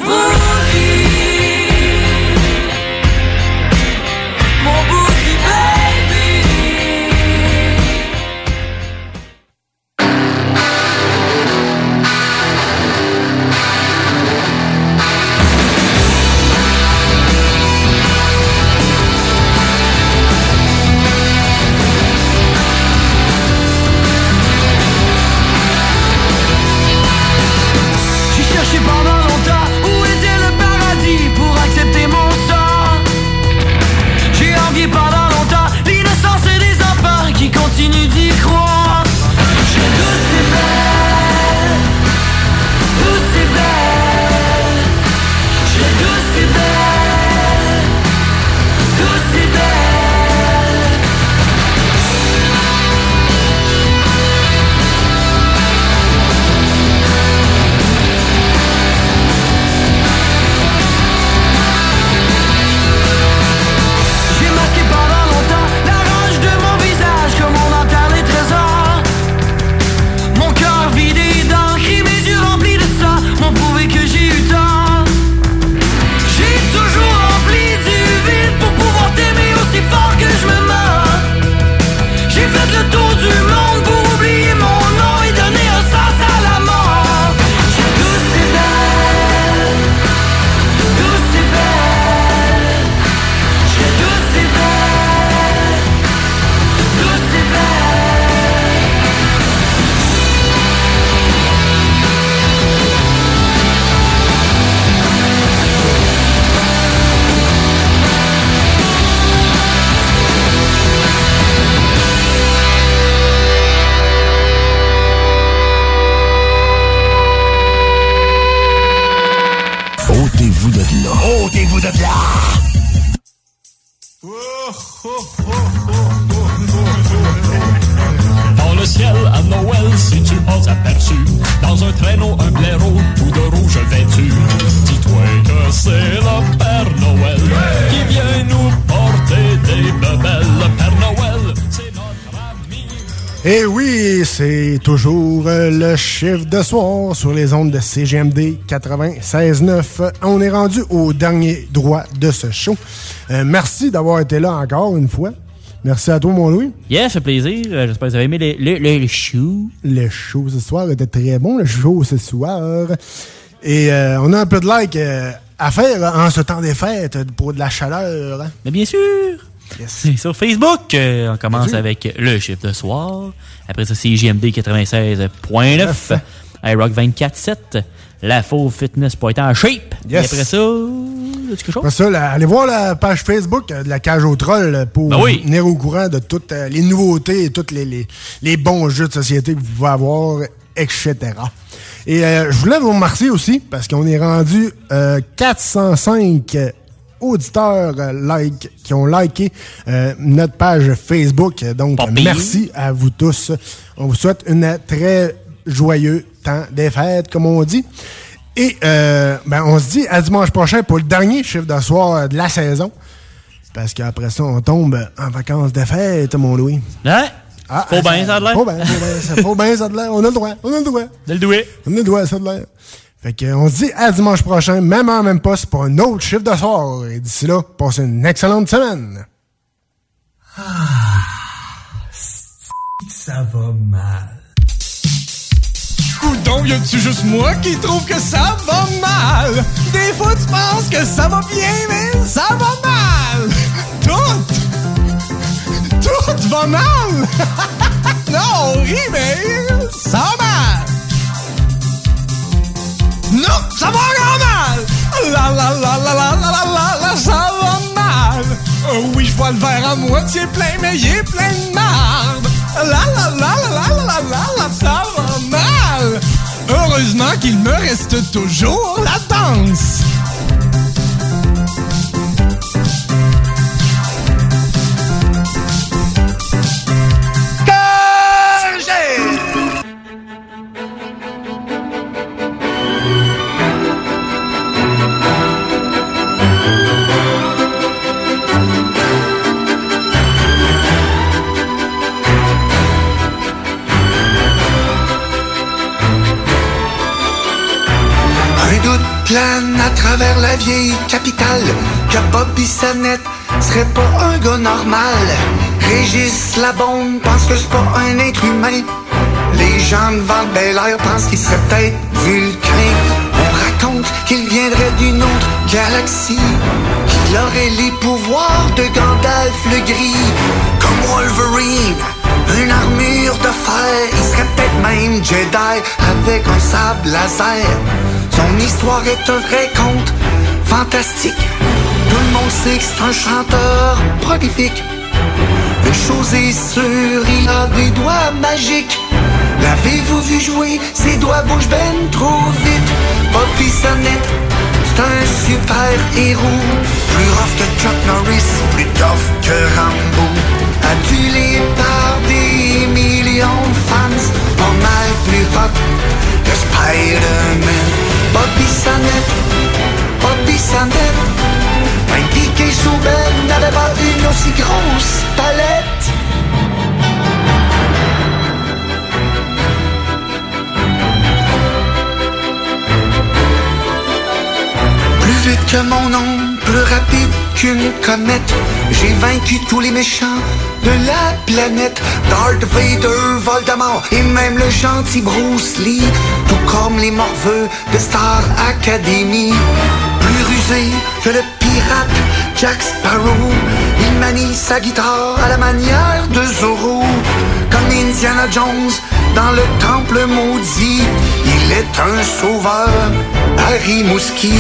chiffre de soir sur les ondes de CGMD 96.9. On est rendu au dernier droit de ce show. Euh, merci d'avoir été là encore une fois. Merci à toi, mon Louis. Yeah, ça fait plaisir. Euh, J'espère que vous avez aimé le, le, le, le show. Le show ce soir était très bon, le show ce soir. Et euh, on a un peu de like euh, à faire en ce temps des fêtes pour de la chaleur. hein. Mais bien sûr. Sur Facebook. euh, on commence avec le chiffre de soir. Après ça, c'est JMD 96.9. iRock 24.7. La Faux Fitness pour être en shape. Et Yes. après ça, as-tu quelque chose? Après ça, allez voir la page Facebook euh, de la cage au troll euh, pour Ben oui. venir au courant de toutes les nouveautés et tous les, les, les bons jeux de société que vous pouvez avoir, etc. Et euh, je voulais vous remercier aussi parce qu'on est rendu euh, 405 auditeurs euh, like, qui ont liké euh, notre page Facebook. Donc, merci à vous tous. On vous souhaite une très joyeux temps des fêtes, comme on dit. Et euh, ben, on se dit à dimanche prochain pour le dernier chiffre de soir de la saison. Parce qu'après ça, on tombe en vacances de fête, mon Louis. Hein? Ah, Faut bien, ça a de l'air. Faut bien, ça- a de l'air. On a le droit, on a le droit. De le douer. On a le droit, ça a de l'air. Fait que, on se dit à dimanche prochain, même heure, même poste, pour un autre chiffre de soir. Et d'ici là, passez une excellente semaine. Ça va mal. Coudon, y a-tu juste moi qui trouve que ça va mal? Des fois, tu penses que ça va bien, mais ça va mal! Tout! Tout va mal! (laughs) non, on rit, mais ça va mal! Non, ça va mal. La la la la la la la la, ça va mal. Oh oui, je vois le verre à moitié plein, mais il est plein de marde. La la la la la la la la, ça va mal. Heureusement qu'il me reste toujours la danse. Plane à travers la vieille capitale que Bobby Sannette serait pas un gars normal. Régis la bombe pense que c'est pas un être humain. Les gens devant Bel Air pensent qu'il serait peut-être vulcain. On raconte qu'il viendrait d'une autre galaxie, qu'il aurait les pouvoirs de Gandalf le Gris, comme Wolverine. Une armure de fer, il serait peut-être même Jedi avec un sable laser. Son histoire est un vrai conte fantastique. Tout le monde sait que c'est un chanteur prolifique. Une chose est sûre, il a des doigts magiques. L'avez-vous vu jouer? Ses doigts bougent ben trop vite. Bobby Sonnette, c'est un super héros. Plus rough que Chuck Norris, plus tough que Rambo. Adulé par des millions de fans, pas mal plus hot que Spider-Man. Bobby Sonnette. Un piqué sous Ben n'avait pas une aussi grosse palette. Plus vite que mon ombre, plus rapide qu'une comète. J'ai vaincu tous les méchants de la planète. Darth Vader, Voldemort et même le gentil Bruce Lee. Tout comme les morveux de Star Academy. Plus rusé que le pirate Jack Sparrow. Il manie sa guitare à la manière de Zorro. Comme Indiana Jones dans le temple maudit. Il est un sauveur, Harry Mouski.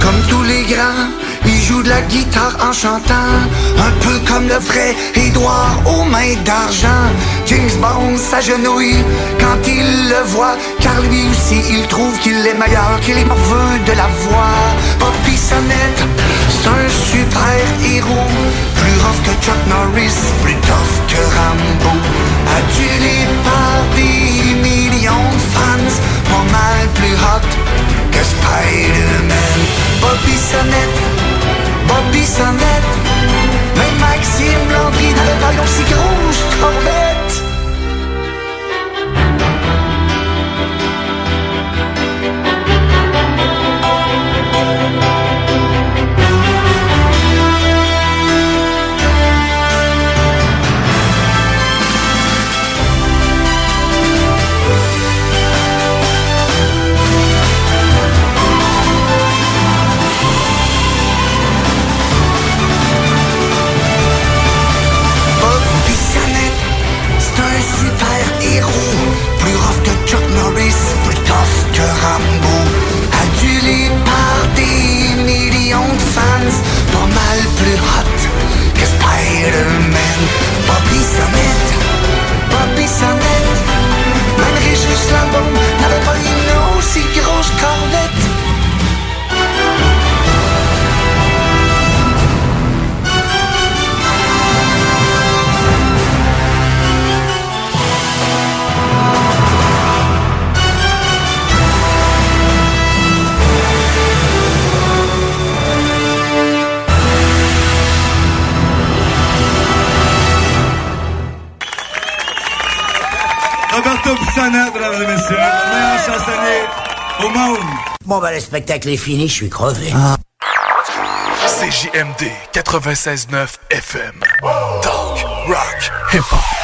Comme tous les grands, il joue de la guitare en chantant. Un peu comme le vrai Édouard aux mains d'argent. James Bond s'agenouille quand il le voit. Car lui aussi, il trouve qu'il est meilleur que les morveux de la voix. Bobby Sonnette, c'est un super héros. Plus rough que Chuck Norris, plus tough que Rambo. Adulé par des millions de fans, pas mal plus hot que Spider-Man. Bobby Sonnette, Bobby Sonnette. Même Maxime Landry n'avait pas une aussi grosse corvette. Au monde. Bon, bah, le spectacle est fini, je suis crevé. CJMD 96.9 FM. Talk, rock, hip-hop.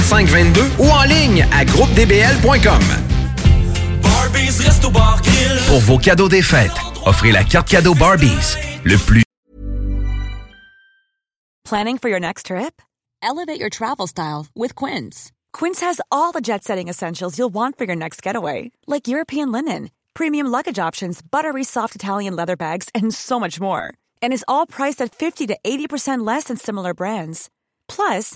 2522 ou en ligne à groupedbl.com. Pour vos cadeaux des fêtes, offrez la carte cadeau Barbies, le plus Planning for your next trip? Elevate your travel style with Quince. Quince has all the jet setting essentials you'll want for your next getaway, like European linen, premium luggage options, buttery soft Italian leather bags, and so much more. And is all priced at 50 to 80% less than similar brands. Plus,